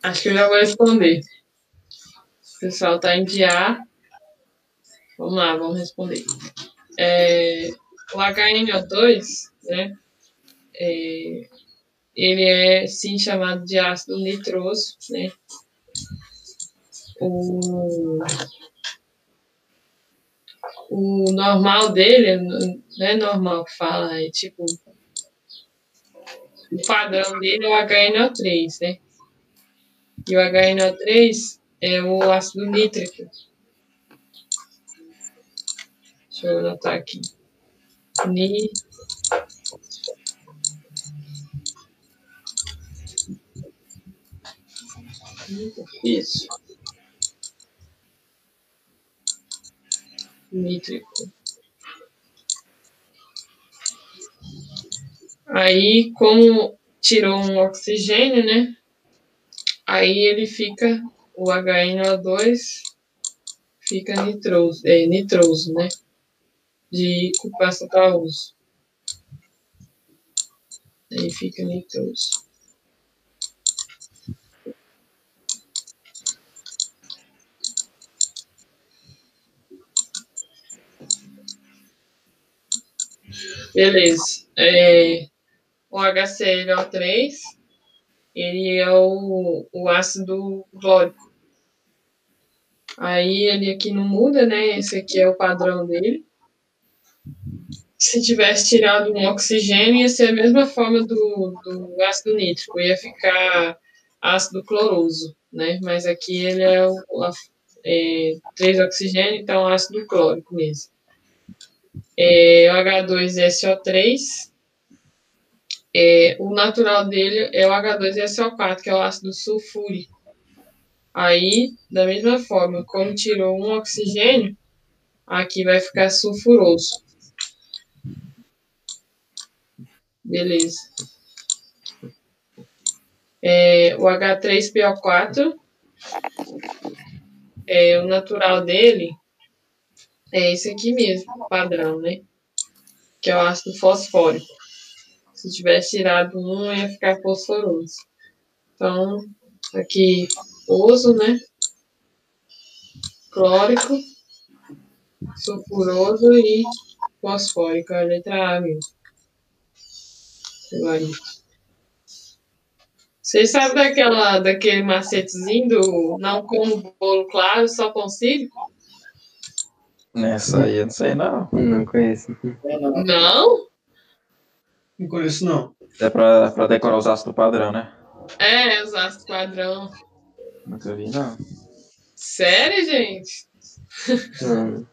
Acho que eu já vou responder. O pessoal está em dia. Vamos lá, vamos responder. É, o HNO2, né? é, ele é sim chamado de ácido nitroso, né? O, o normal dele, não é normal que fala, é tipo. O padrão dele é o HNO3, né? E o HNO3 é o ácido nítrico. Deixa eu anotar aqui. Ni. Isso. Nítrico. Aí, como tirou um oxigênio, né? Aí ele fica, o HNO2 fica nitroso, é, nitroso, né? De culpaça para uso. Aí fica nitroso. Beleza. É, o HClO3 ele é o, o ácido clórico. Aí ele aqui não muda, né? Esse aqui é o padrão dele. Se tivesse tirado um oxigênio, ia ser a mesma forma do, do ácido nítrico, ia ficar ácido cloroso, né? Mas aqui ele é, o, é três oxigênio, então ácido clórico mesmo. É, o H2SO3, é, o natural dele é o H2SO4, que é o ácido sulfúrico. Aí, da mesma forma, como tirou um oxigênio, aqui vai ficar sulfuroso. Beleza. É, o H3PO4, é, o natural dele é esse aqui mesmo, padrão, né? Que é o ácido fosfórico. Se tivesse tirado um, ia ficar fosforoso. Então, aqui oso, né? Clórico, sulfuroso e fosfórico, a letra A mesmo. Vocês sabem daquela, daquele macetezinho do não como bolo claro, só com cílico? Nessa aí eu não sei não. Não conheço. Não? Não conheço, não. É pra, pra decorar os ácidos padrão, né? É, os ácidos padrão. Nunca vi, não. Sério, gente? Não.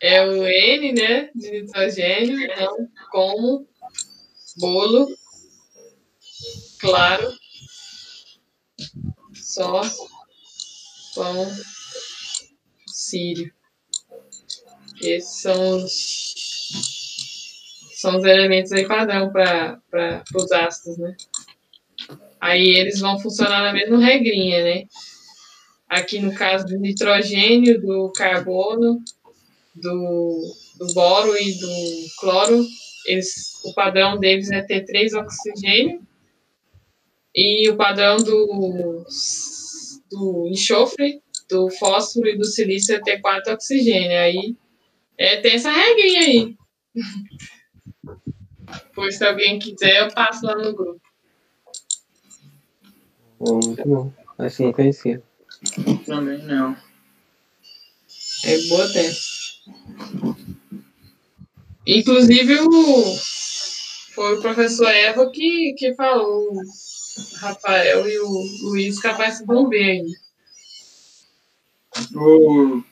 É o N, né? De nitrogênio, não como bolo claro, só pão sírio. Esses são os, são os elementos aí padrão para os ácidos, né? Aí eles vão funcionar na mesma regrinha, né? Aqui no caso do nitrogênio, do carbono, do, do boro e do cloro, eles, o padrão deles é ter três oxigênio e o padrão do, do enxofre, do fósforo e do silício é ter quatro oxigênio. Aí é, tem essa regrinha aí. Pois se alguém quiser, eu passo lá no grupo. Bom, muito bom. Acho que não conhecia. Também não. É boa tempo. Inclusive, o, foi o professor Eva que, que falou. O Rafael e o Luiz capaz vão ver ainda. O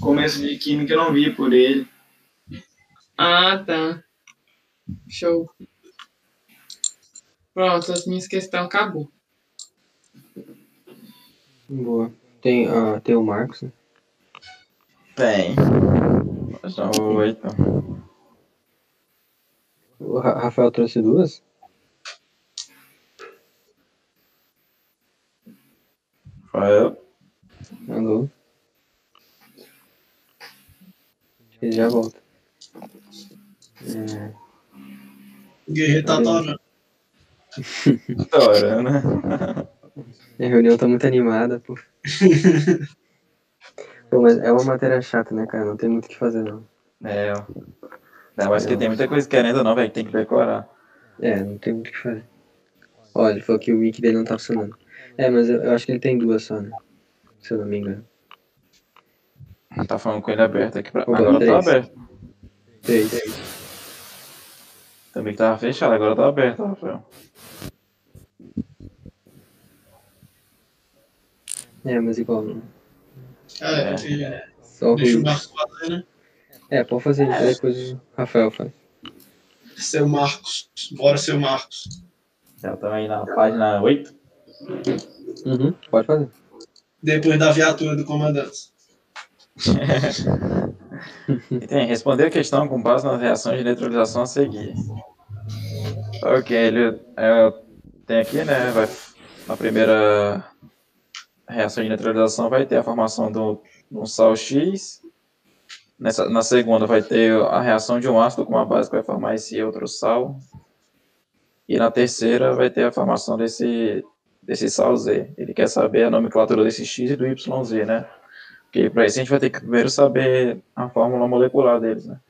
começo de química eu não vi por ele. Ah, tá. Show. Pronto, as minhas questões acabou. Boa. Tem, ah, tem o Marcos, né? Tem. São oito. O Ra- Rafael trouxe duas? Rafael. Alô? Ele já volta. É, O guerreiro tá adorando. Adora, né? a reunião tá muito animada, pô. Pô, mas é uma matéria chata, né, cara? Não tem muito o que fazer, não. É, ó. Não, mas que tem muita coisa querendo ou não, velho, que tem que decorar. É, não tem muito o que fazer. Ó, ele falou que o mic dele não tá funcionando. É, mas eu, eu acho que ele tem duas só, né? Se eu não me engano. Tá falando com ele aberto aqui pra. Opa, Agora tá três. aberto. Três. Também que tava fechado, agora tá aberto, Rafael. É, mas igual. não. É, É. Só o deixa o. Marcos fazer, né? É, pode fazer isso, aí depois o Rafael faz. Seu Marcos. Bora, seu Marcos. Já estamos aí na página 8. Uhum, pode fazer. Depois da viatura do comandante. E tem responder a questão com base nas reações de neutralização a seguir. Ok, ele é, tem aqui, né? Vai, a primeira reação de neutralização vai ter a formação de um sal X. Nessa, na segunda vai ter a reação de um ácido com uma base que vai formar esse outro sal. E na terceira vai ter a formação desse, desse sal Z. Ele quer saber a nomenclatura desse X e do YZ, né? Porque para isso a gente vai ter que primeiro saber a fórmula molecular deles, né?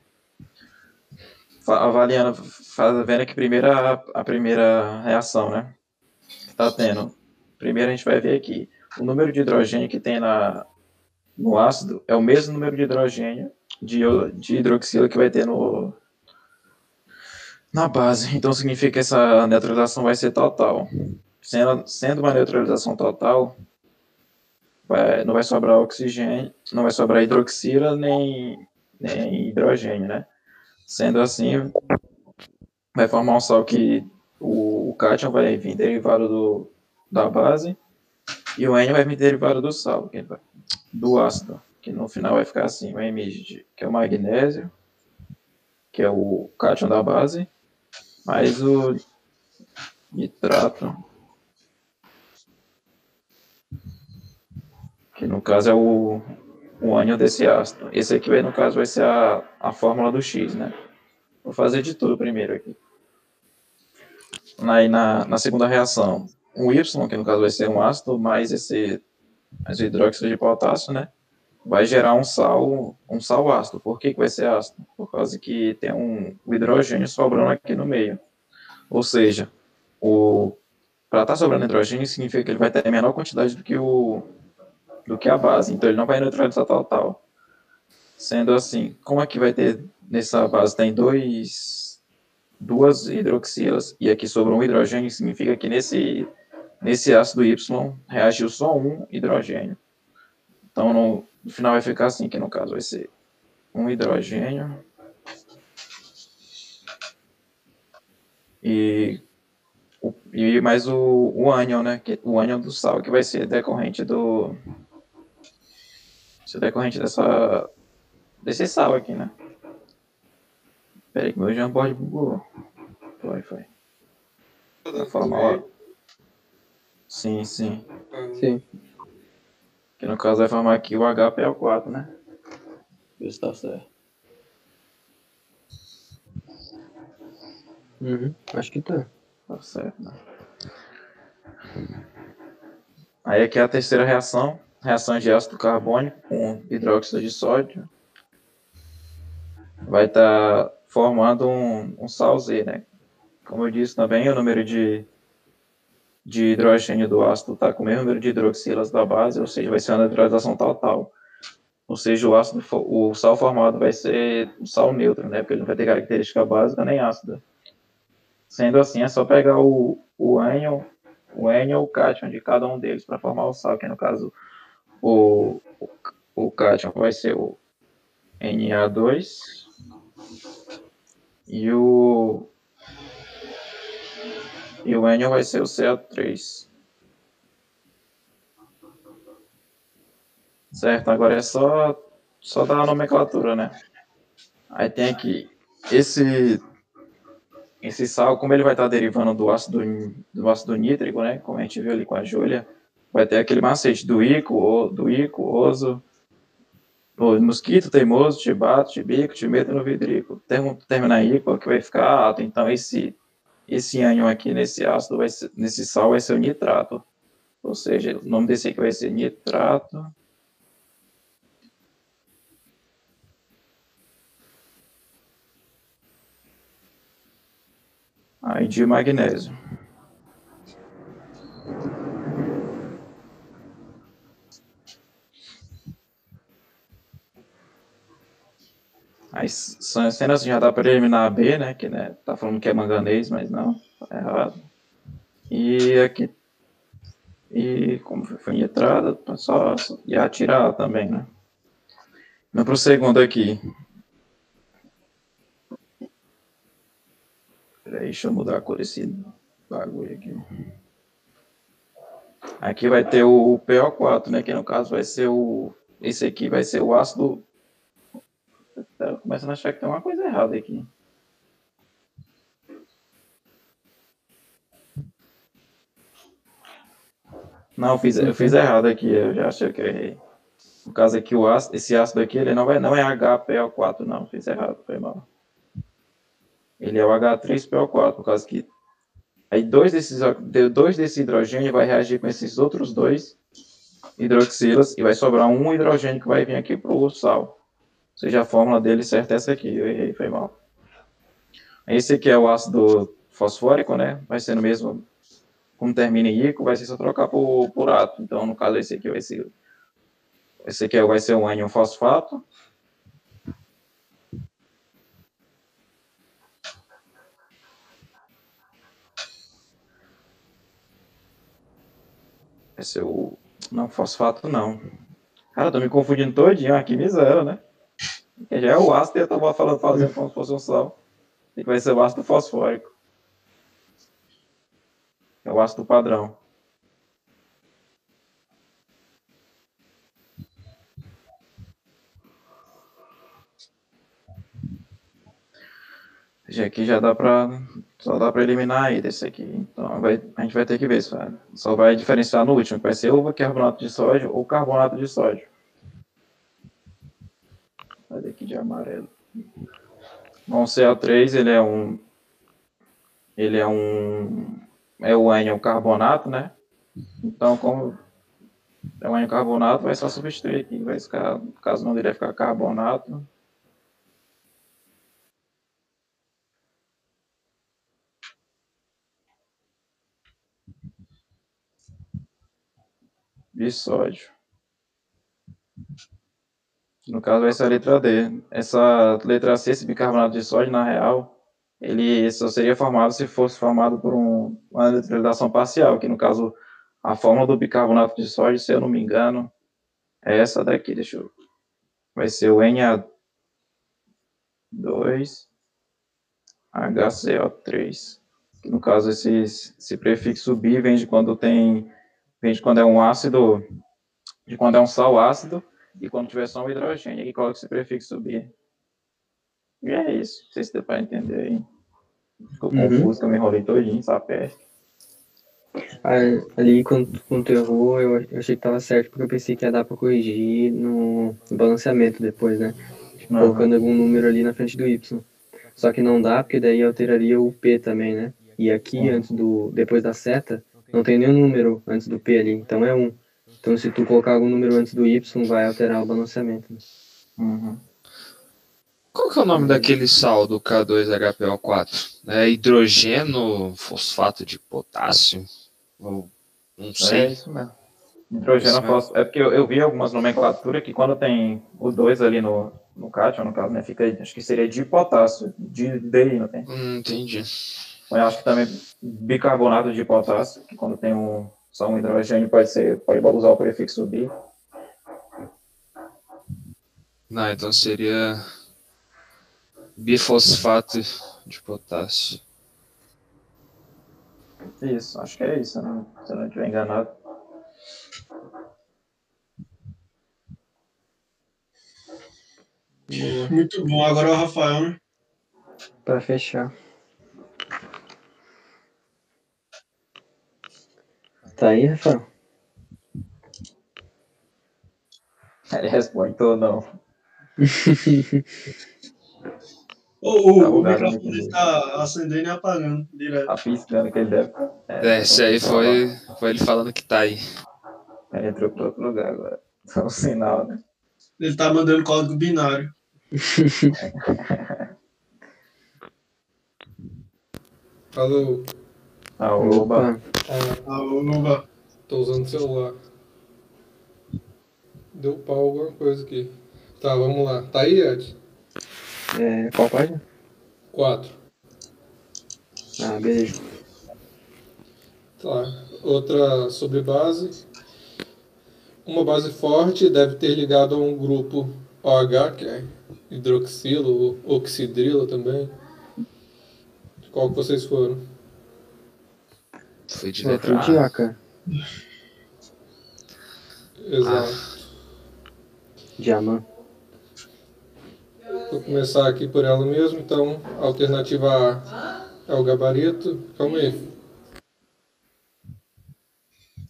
Avaliando, fa- vendo aqui primeiro a, a primeira reação, né? Que tá tendo. Primeiro a gente vai ver aqui. O número de hidrogênio que tem na, no ácido é o mesmo número de hidrogênio de, de hidroxila que vai ter no, na base. Então significa que essa neutralização vai ser total. Sendo, sendo uma neutralização total, vai- não vai sobrar oxigênio, não vai sobrar hidroxila nem, nem hidrogênio, né? Sendo assim, vai formar um sal que o, o cátion vai vir derivado do, da base e o N vai vir derivado do sal, do ácido, que no final vai ficar assim, vai emitir, que é o magnésio, que é o cátion da base, mais o nitrato, que no caso é o, o ânion desse ácido. Esse aqui, vai, no caso, vai ser a, a fórmula do X, né? Vou fazer de tudo primeiro aqui. Aí na, na segunda reação, um Y, que no caso vai ser um ácido, mais esse, mais o hidróxido de potássio, né? Vai gerar um sal, um sal ácido. Por que, que vai ser ácido? Por causa que tem um, hidrogênio sobrando aqui no meio. Ou seja, o para estar tá sobrando hidrogênio significa que ele vai ter menor quantidade do que o do que a base, então ele não vai neutralizar total. Sendo assim, como aqui vai ter nessa base tem dois duas hidroxilas e aqui sobrou um hidrogênio, significa que nesse nesse ácido Y reagiu só um hidrogênio. Então no, no final vai ficar assim, que no caso vai ser um hidrogênio e e mais o, o ânion, né? O ânion do sal, que vai ser decorrente do. Ser decorrente dessa. Desse sal aqui, né? Pera aí, que meu Jamboard bugou. Foi, foi. Vai formar. Sim, sim. Sim. Que no caso vai formar aqui o HPO4, né? Ver se tá certo. Uhum, acho que tá. Tá certo, né? Aí aqui é a terceira reação, reação de ácido carbônico com hidróxido de sódio. Vai estar tá formando um, um sal Z, né? Como eu disse também, o número de, de hidrogênio do ácido está com o mesmo número de hidroxilas da base, ou seja, vai ser uma neutralização total. Ou seja, o, ácido, o sal formado vai ser um sal neutro, né? Porque ele não vai ter característica básica nem ácida. Sendo assim, é só pegar o, o ânion, o ânion ou cátion de cada um deles para formar o sal, que no caso o, o, o cátion vai ser o Na2 e o e o ânion vai ser o Ca3. Certo, agora é só só dar a nomenclatura, né? Aí tem aqui esse esse sal, como ele vai estar derivando do ácido, do ácido nítrico, né, como a gente viu ali com a Júlia, vai ter aquele macete do ico, do ico, oso, o mosquito, teimoso, tibato, tibico, timeto no vidrico. Termina ico, que vai ficar alto. Então, esse, esse ânion aqui nesse ácido, vai ser, nesse sal, vai ser o nitrato. Ou seja, o nome desse aqui vai ser nitrato Aí de magnésio. Aí cenas já dá para eliminar a B, né? Que né, tá falando que é manganês, mas não, tá errado. E aqui. E como foi entrada, só ia tirar também, né? Vamos para o segundo aqui. Peraí, deixa eu mudar a cor desse bagulho aqui. Aqui vai ter o PO4, né? Que no caso vai ser o. Esse aqui vai ser o ácido. Tá começando a achar que tem uma coisa errada aqui. Não, eu fiz, eu fiz errado aqui, eu já achei que eu errei. No caso aqui, o ácido, esse ácido aqui, ele não, vai, não é HPO4, não, fiz errado, foi mal. Ele é o H3PO4, por causa que aí dois desses, dois desses hidrogênios vai reagir com esses outros dois hidroxilas e vai sobrar um hidrogênio que vai vir aqui para o sal. Seja, a fórmula dele certa é essa aqui. Eu errei, foi mal. Esse aqui é o ácido fosfórico, né? Vai ser no mesmo, como termina em ico, vai ser só trocar por, por. Então, no caso, esse aqui vai ser, esse aqui vai ser um ânion fosfato. Esse é o. Não, fosfato não. Cara, tô me confundindo todinho aqui, miséria, né? Porque já é o ácido e tava falando, fazendo como se fosse um sal. E vai ser o ácido fosfórico. É o ácido padrão. Já aqui já dá para só dá para eliminar aí desse aqui. Então vai, a gente vai ter que ver isso. Só vai diferenciar no último, que vai ser ou carbonato de sódio ou carbonato de sódio. Vai aqui de amarelo. Bom, o CA3 ele é um ele é um é o N, o carbonato, né? Então, como é um N carbonato, vai só substituir aqui. Vai ficar, caso não dele vai ficar carbonato. De. No caso, vai ser a letra D. Essa letra C, esse bicarbonato de sódio, na real, ele só seria formado se fosse formado por um, uma neutralização parcial, que no caso, a fórmula do bicarbonato de sódio, se eu não me engano, é essa daqui, deixa eu... Vai ser o Na2HCO3. Que no caso, esse, esse prefixo bi vem de quando tem... Vem de quando é um ácido... De quando é um sal ácido e quando tiver só um hidrogênio. Aqui coloca esse prefixo bi. E é isso. Não sei se deu para entender aí. Ficou Uhum. confuso, que eu me enrolei todinho, essa peste. Ah, Ali, quando, quando tu errou, eu, achei que tava certo, porque eu pensei que ia dar pra corrigir no, balanceamento depois, né? Aham. colocando algum número ali na frente do Y. Só que não dá, porque daí alteraria o P também, né? E aqui, Uhum. antes do, depois da seta, não tem nenhum número antes do P ali, então é 1. Então, se tu colocar algum número antes do Y, vai alterar o balanceamento. né? Uhum. Qual que é o nome daquele sal do K2HPO4? É hidrogeno fosfato de potássio? Ou, não É sei. isso mesmo. Hidrogênio Isso mesmo. fósforo. É porque eu, eu vi algumas nomenclaturas que quando tem o 2 ali no, no cátion, no caso, né, fica, acho que seria de potássio, de DI, não tem? Hum, entendi. Eu acho que também bicarbonato de potássio, que quando tem um, só um hidrogênio pode ser, pode usar o prefixo bi. Não, então seria bifosfato de potássio. Isso, acho que é isso, né? se eu não estiver enganado. Muito bom. Agora é o Rafael, né? Pra fechar. Tá aí, Rafael? Ele responde ou não. O, o, Tá o bugado, microfone está acendendo e apagando direto. A piscando que ele deve. É, esse aí foi, foi ele falando que tá aí. Ele entrou para outro lugar agora. Só um sinal, né? Ele tá mandando código binário. Alô, Ah, oba. ah, Aoba. tô usando o celular. Deu pau alguma coisa aqui. Tá, vamos lá. Tá aí, Ed? É, qual página? 4. Ah, beleza. Tá. Outra sobre base. Uma base forte deve ter ligado a um grupo OH, que é hidroxilo, ou oxidrilo também. Qual que vocês foram? Foi de Ó, letra fui de A. A, cara. Exato. Diamant. Vou começar aqui por ela mesmo, então a alternativa A é o gabarito. Calma aí.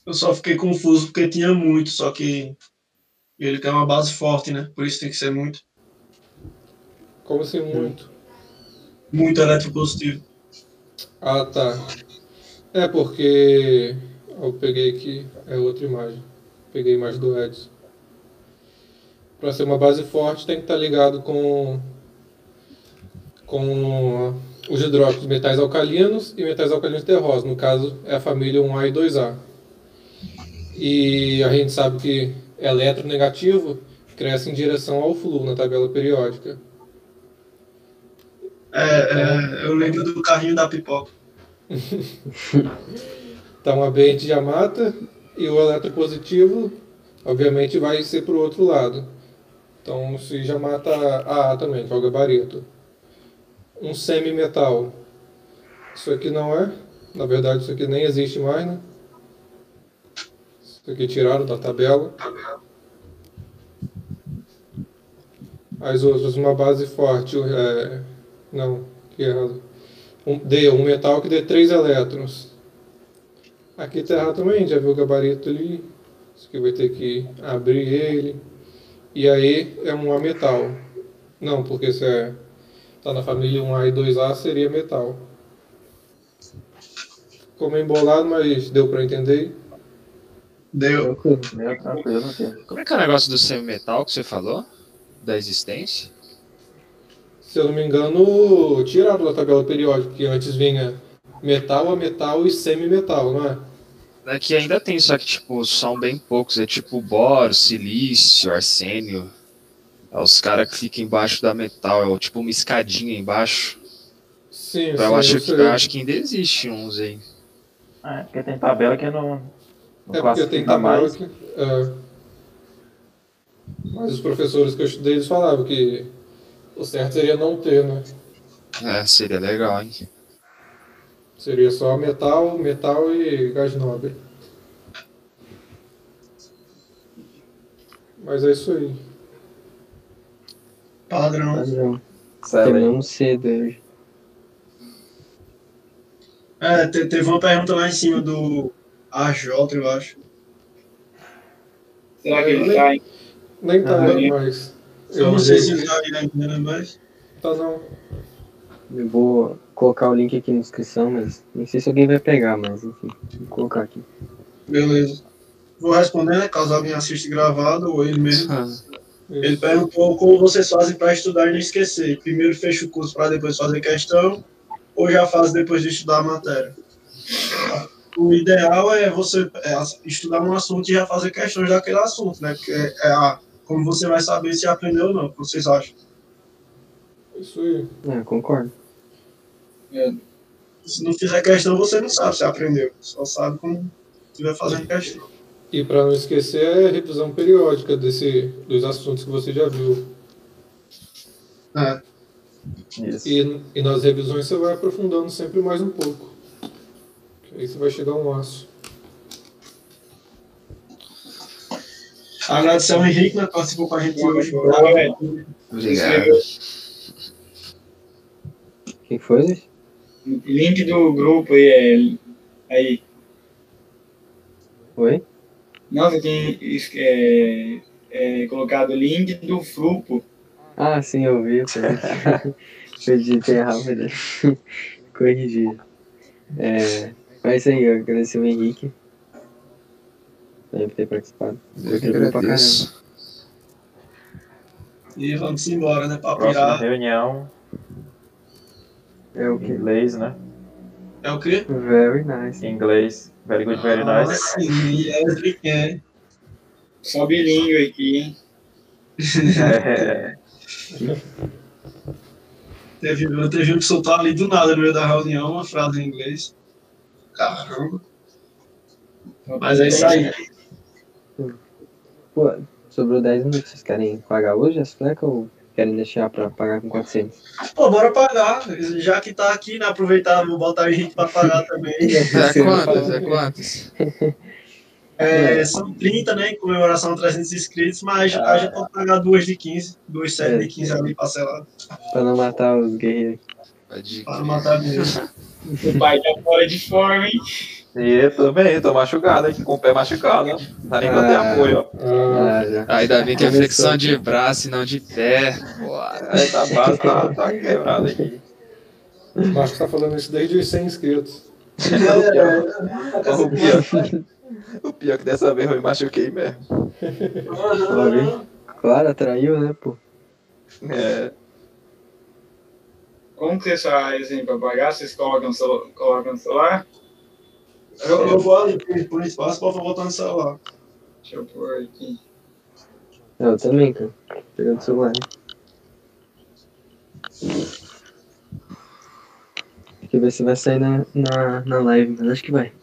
Eu só fiquei confuso porque tinha muito, só que ele quer uma base forte, né? Por isso tem que ser muito. Como assim muito? Muito eletropositivo. Ah, tá. É porque eu peguei aqui, é outra imagem. Peguei a imagem do Edson. Para ser uma base forte tem que estar ligado com com os hidróxidos metais alcalinos e metais alcalinos terrosos. No caso, é a família 1A e 2A. E a gente sabe que eletronegativo cresce em direção ao fluxo na tabela periódica. É, é, eu lembro do carrinho da pipoca. Então a B a gente já mata e o eletropositivo, obviamente, vai ser para o outro lado. Então se já mata a A também, que é o gabarito. Um semimetal. Isso aqui não é. Na verdade, isso aqui nem existe mais, né? Isso aqui tiraram da tabela. As outras, uma base forte. É... Não, que errado. Um, D, um metal que dê 3 elétrons. Aqui tá errado também, já viu o gabarito ali. Isso aqui vai ter que abrir ele. E aí é um A metal. Não, porque se é, tá na família 1A e 2A seria metal. Ficou meio embolado, mas deu pra entender. Deu. Como é que é o negócio do semimetal que você falou? Da existência? Se eu não me engano, tiraram da tabela periódica, que antes vinha metal a metal e semimetal, não é? Aqui ainda tem, só que tipo, são bem poucos. É tipo boro, silício, arsênio. É os caras que ficam embaixo da metal, é tipo uma escadinha embaixo. Sim, Então, eu, sim, acho eu que, sei. eu acho que ainda existe uns aí. É, porque tem tabela que não, não É porque tem tabela mais. que. é. Mas os professores que eu estudei, eles falavam que o certo seria não ter, né? É, seria legal, hein? Seria só metal, metal e gás nobre. Mas é isso aí. Padrão. Padrão. Terminamos cedo hoje. É, te- teve uma pergunta lá em cima do AJ, eu acho. Será que ele tá em Nem tá Ah, é. mais. Eu não sei se usaria ainda, né, mas. Tá não. Eu vou colocar o link aqui na descrição, mas não sei se alguém vai pegar, mas enfim, vou colocar aqui. Beleza. Vou responder, né? Caso alguém assista gravado ou ele mesmo. Ele Isso. perguntou como vocês fazem para estudar e não esquecer. Primeiro fecha o curso para depois fazer questão, ou já faz depois de estudar a matéria? O ideal é você é, estudar um assunto e já fazer questões daquele assunto, né? Porque é a, como você vai saber se aprendeu ou não. O que vocês acham? Isso aí. É, concordo. Se não fizer questão, você não sabe se aprendeu. Só sabe quando estiver fazendo questão. E para não esquecer, é a revisão periódica desse, dos assuntos que você já viu. É. Isso. E, e nas revisões você vai aprofundando sempre mais um pouco. Aí você vai chegar a um aço. Agradecer ao Henrique, né? que participou com a gente hoje. Obrigado. Quem foi, Luiz? link do grupo aí, é, aí. Oi? Não, você tem é, é, colocado o link do grupo. Ah, sim, eu vi. Eu digitei né? Corrigi. É, mas é isso aí, eu agradeço o Henrique. Deve ter participado. Eu que agradeço. E vamos embora, né? Pra Próxima pirar. reunião, É o que? inglês, né? É o quê? Very nice. Inglês, very good, very nice. Sim, Leslie quer. Só bilíngue aqui, hein? É, Teve, eu teve um que soltou ali do nada no meio da reunião uma frase em inglês. Caramba. Mas é isso aí. Pô, sobrou 10 minutos. Vocês querem pagar hoje as flecas ou querem deixar pra pagar com 400? Pô, bora pagar. Já que tá aqui, né? Aproveitar, vou botar o Henrique pra pagar também. É quantos? É quantos? É, são 30, né? Em comemoração a 300 inscritos, mas a gente pode pagar duas de 15, duas sete de 15 ali parcelado. Pra não matar os guerreiros. Para não matar mesmo. O pai tá fora de forma, hein? E eu também, tô machucado aqui, com o pé machucado, ó. Tá nem pra ter Ah. apoio, ó. Ainda bem que é flexão de braço e não de pé. Boa. Essa base tá, tá quebrada aqui. o Marcos tá falando isso desde os 100 inscritos. O pior, o pior, o pior que dessa vez eu me machuquei mesmo. Hein? Claro, atraiu, né, pô? É, Como que vocês fazem pra pagar? Vocês colocam o celular? Eu, eu vou ali por espaço pra voltar no celular. Deixa eu pôr aqui. Eu também, cara. Pegando o celular. Tem que ver se vai sair na, na, na live, mas acho que vai.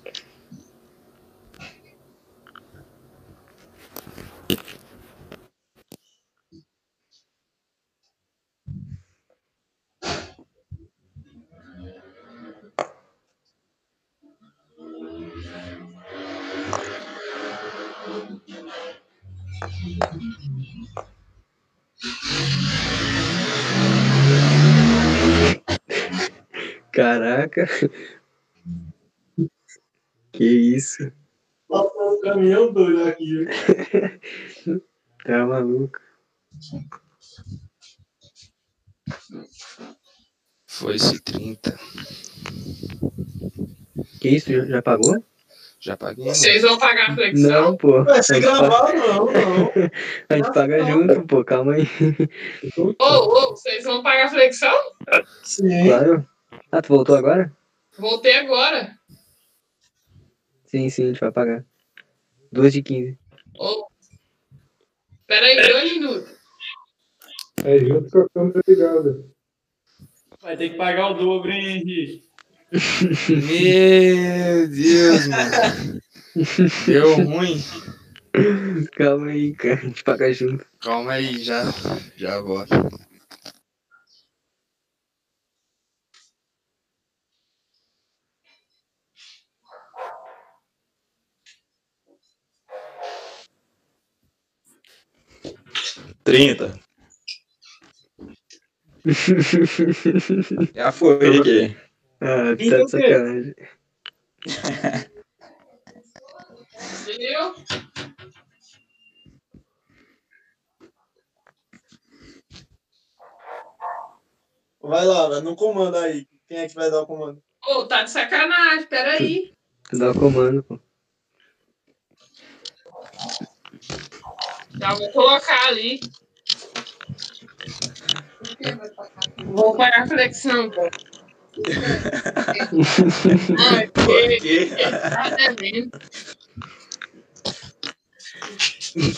Caraca. Que isso? Nossa, um caminhão doido aqui. Tá maluco. Foi-se 30. Que isso? Já, já pagou? Já paguei. Vocês vão pagar a flexão? Não, pô. Vai A ser gente, paga, gravado, não, não. a gente paga junto, pô. Calma aí. Ô, ô, vocês vão pagar a flexão? Sim. Claro. Ah, tu voltou agora? Voltei agora. Sim, sim, a gente vai pagar. Duas de 15. Ô. Pera aí, dois minutos. É junto com a câmera ligada. Vai ter que pagar o dobro, hein, Henrique? Meu Deus, mano. Deu ruim. Calma aí, cara. A gente paga junto. Calma aí, já, já volto. Trinta. Já foi aqui. Ah, E tá de sacanagem. Entendeu? Vai lá, velho. Não comanda aí. Quem é que vai dar o comando? Ô, tá de sacanagem, pera aí. Tu dá o comando, pô. Já vou colocar ali. Vou pagar a flexão, pô. Porque quê?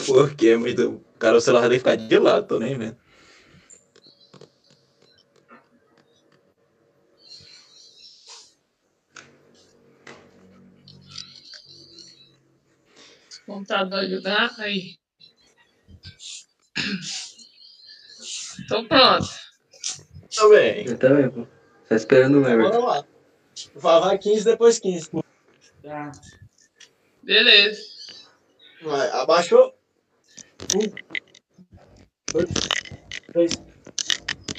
Por quê? Muito... Cara, o celular deve ficar de lado, tô nem vendo. Computador ajudar. Aí. Tô pronto. Também. Eu também, pô. Tá esperando o Bora Everton. lá. Vai, vai 15, depois 15. Tá. Beleza. Vai, abaixou. Um, dois, três,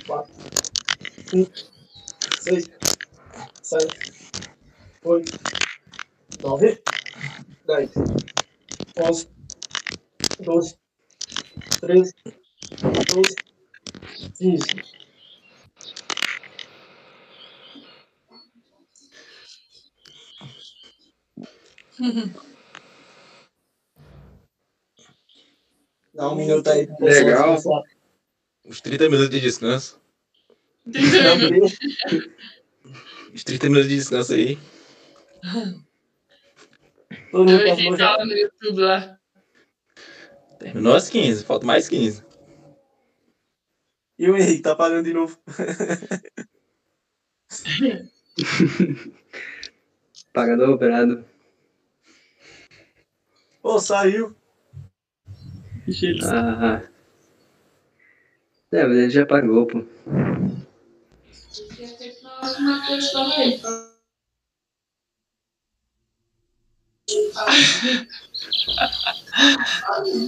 quatro, cinco, seis, sete, oito, nove, dez, onze, doze, treze, quatorze, quinze. Dá um minuto aí. Legal. Uns 30 minutos de descanso. Uns 30 minutos de descanso aí. Todo mundo Eu tá ela no YouTube lá. Terminou às 15, falta mais 15. E o Henrique tá pagando de novo. Pagador operado. Pô, saiu. Ah. É, mas ele já pagou, pô.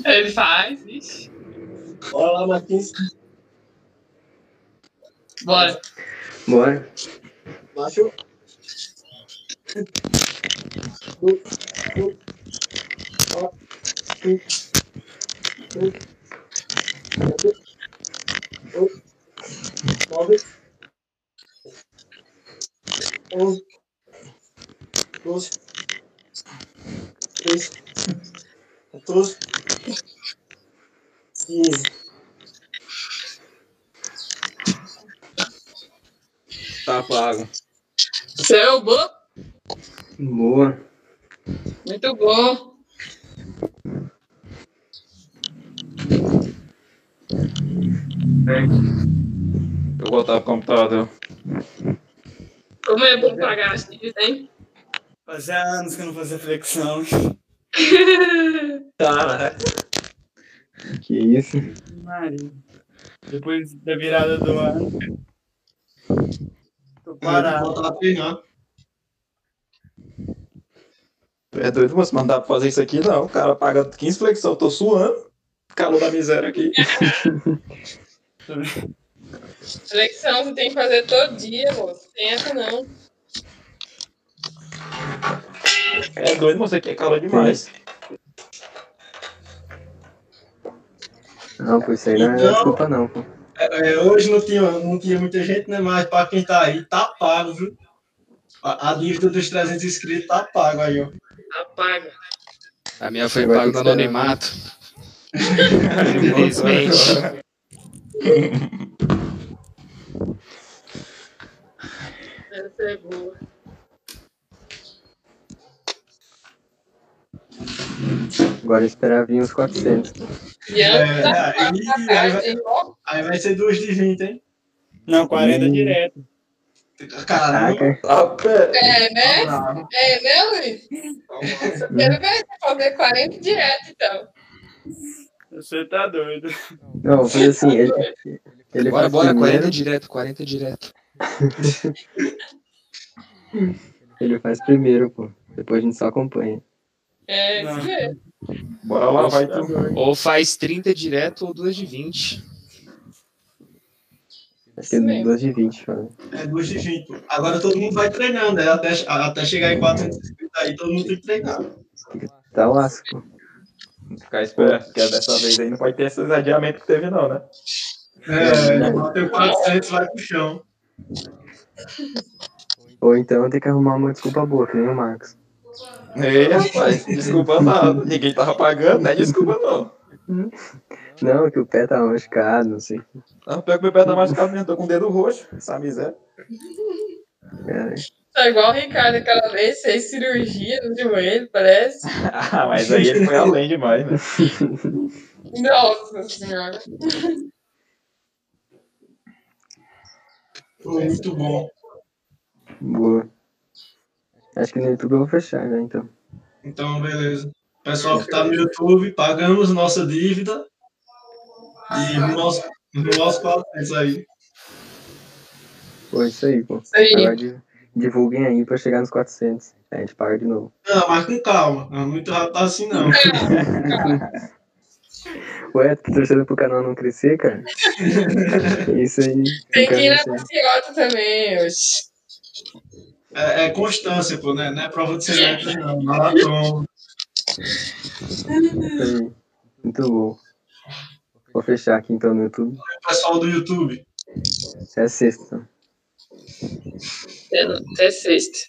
Ele faz, ixi. Bora lá, Marquinhos. Bora. Bora. Baixou. Um, dois, três, quatro, cinco, seis, sete, oito, nove, onze, hein? Fazia anos que eu não fazia flexão. Cara, Que isso. Maria. Depois da virada do ano. Tô parado. Voltar a treinar. é doido, moço? Mas não dá pra fazer isso aqui, não. O cara paga 15 flexão, tô suando. Calor da miséria aqui. Flexão você tem que fazer todo dia, moço. Tem essa não. É doido, moço, aqui é calor demais. Não, pô, isso aí não é Então- desculpa não, pô. É, é, hoje não tinha, não tinha muita gente, né? Mas para quem tá aí, tá pago, viu? A, a dívida dos 300 inscritos tá pago aí, ó. Apaga. A minha foi pago ter no anonimato. Infelizmente. Essa é boa. Agora esperar vir uns 400. E antes É, aí- quatro da aí vai- vai ser duas de 20, hein? Não, 40 Hum. direto. Caraca. É, né? É, né, Luiz? Você fazer 40 direto, então. Você tá doido. Não, vou fazer assim, ele, ele Bora, bora, primeiro, 40 direto, 40 direto. ele faz primeiro, pô. Depois a gente só acompanha. É, Não. isso mesmo. Bora lá, vai tu. Ou faz 30 direto ou 2 de 20. Acho que é Isso mesmo. 2 de 20, fala. É duas de 20. pô. Agora todo mundo vai treinando, né? Até, até chegar em 400 inscritos aí, todo mundo tem que treinar. Tá lasco. Ficar esperto, porque dessa vez aí não pode ter esses adiamentos que teve, não, né? É, bateu 400, vai pro chão. Ou então tem que arrumar uma desculpa boa, que nem o Marcos. Ei, rapaz, desculpa nada. Ninguém tava pagando, né? Desculpa não. Não, que o pé tá machucado, não sei. Não, pior que meu pé tá machucado mesmo, tô com o dedo roxo. Essa miséria. Cara, Tá igual o Ricardo aquela vez, fez cirurgia no joelho, parece. Ah, mas aí ele foi além demais, né? Nossa senhora. Foi muito bom. boa. Acho que no YouTube eu vou fechar, né, então. Então, beleza. Pessoal que tá no YouTube, pagamos nossa dívida. E aos, rumo aos 400 aí. Pô, isso aí, pô. Isso aí. Agora divulguem aí pra chegar nos 400. Aí a gente paga de novo. Não, mas com calma. Não é muito rápido assim, não. Ué, tá torcendo pro canal não crescer, cara? Isso aí. Tem que ir na maciota também, oxe. É, é constância, pô, né? Não é prova de semestre, não. Maratona. Aí. Muito bom. Vou fechar aqui então no YouTube. Pessoal do YouTube. É sexta. Até, até sexta.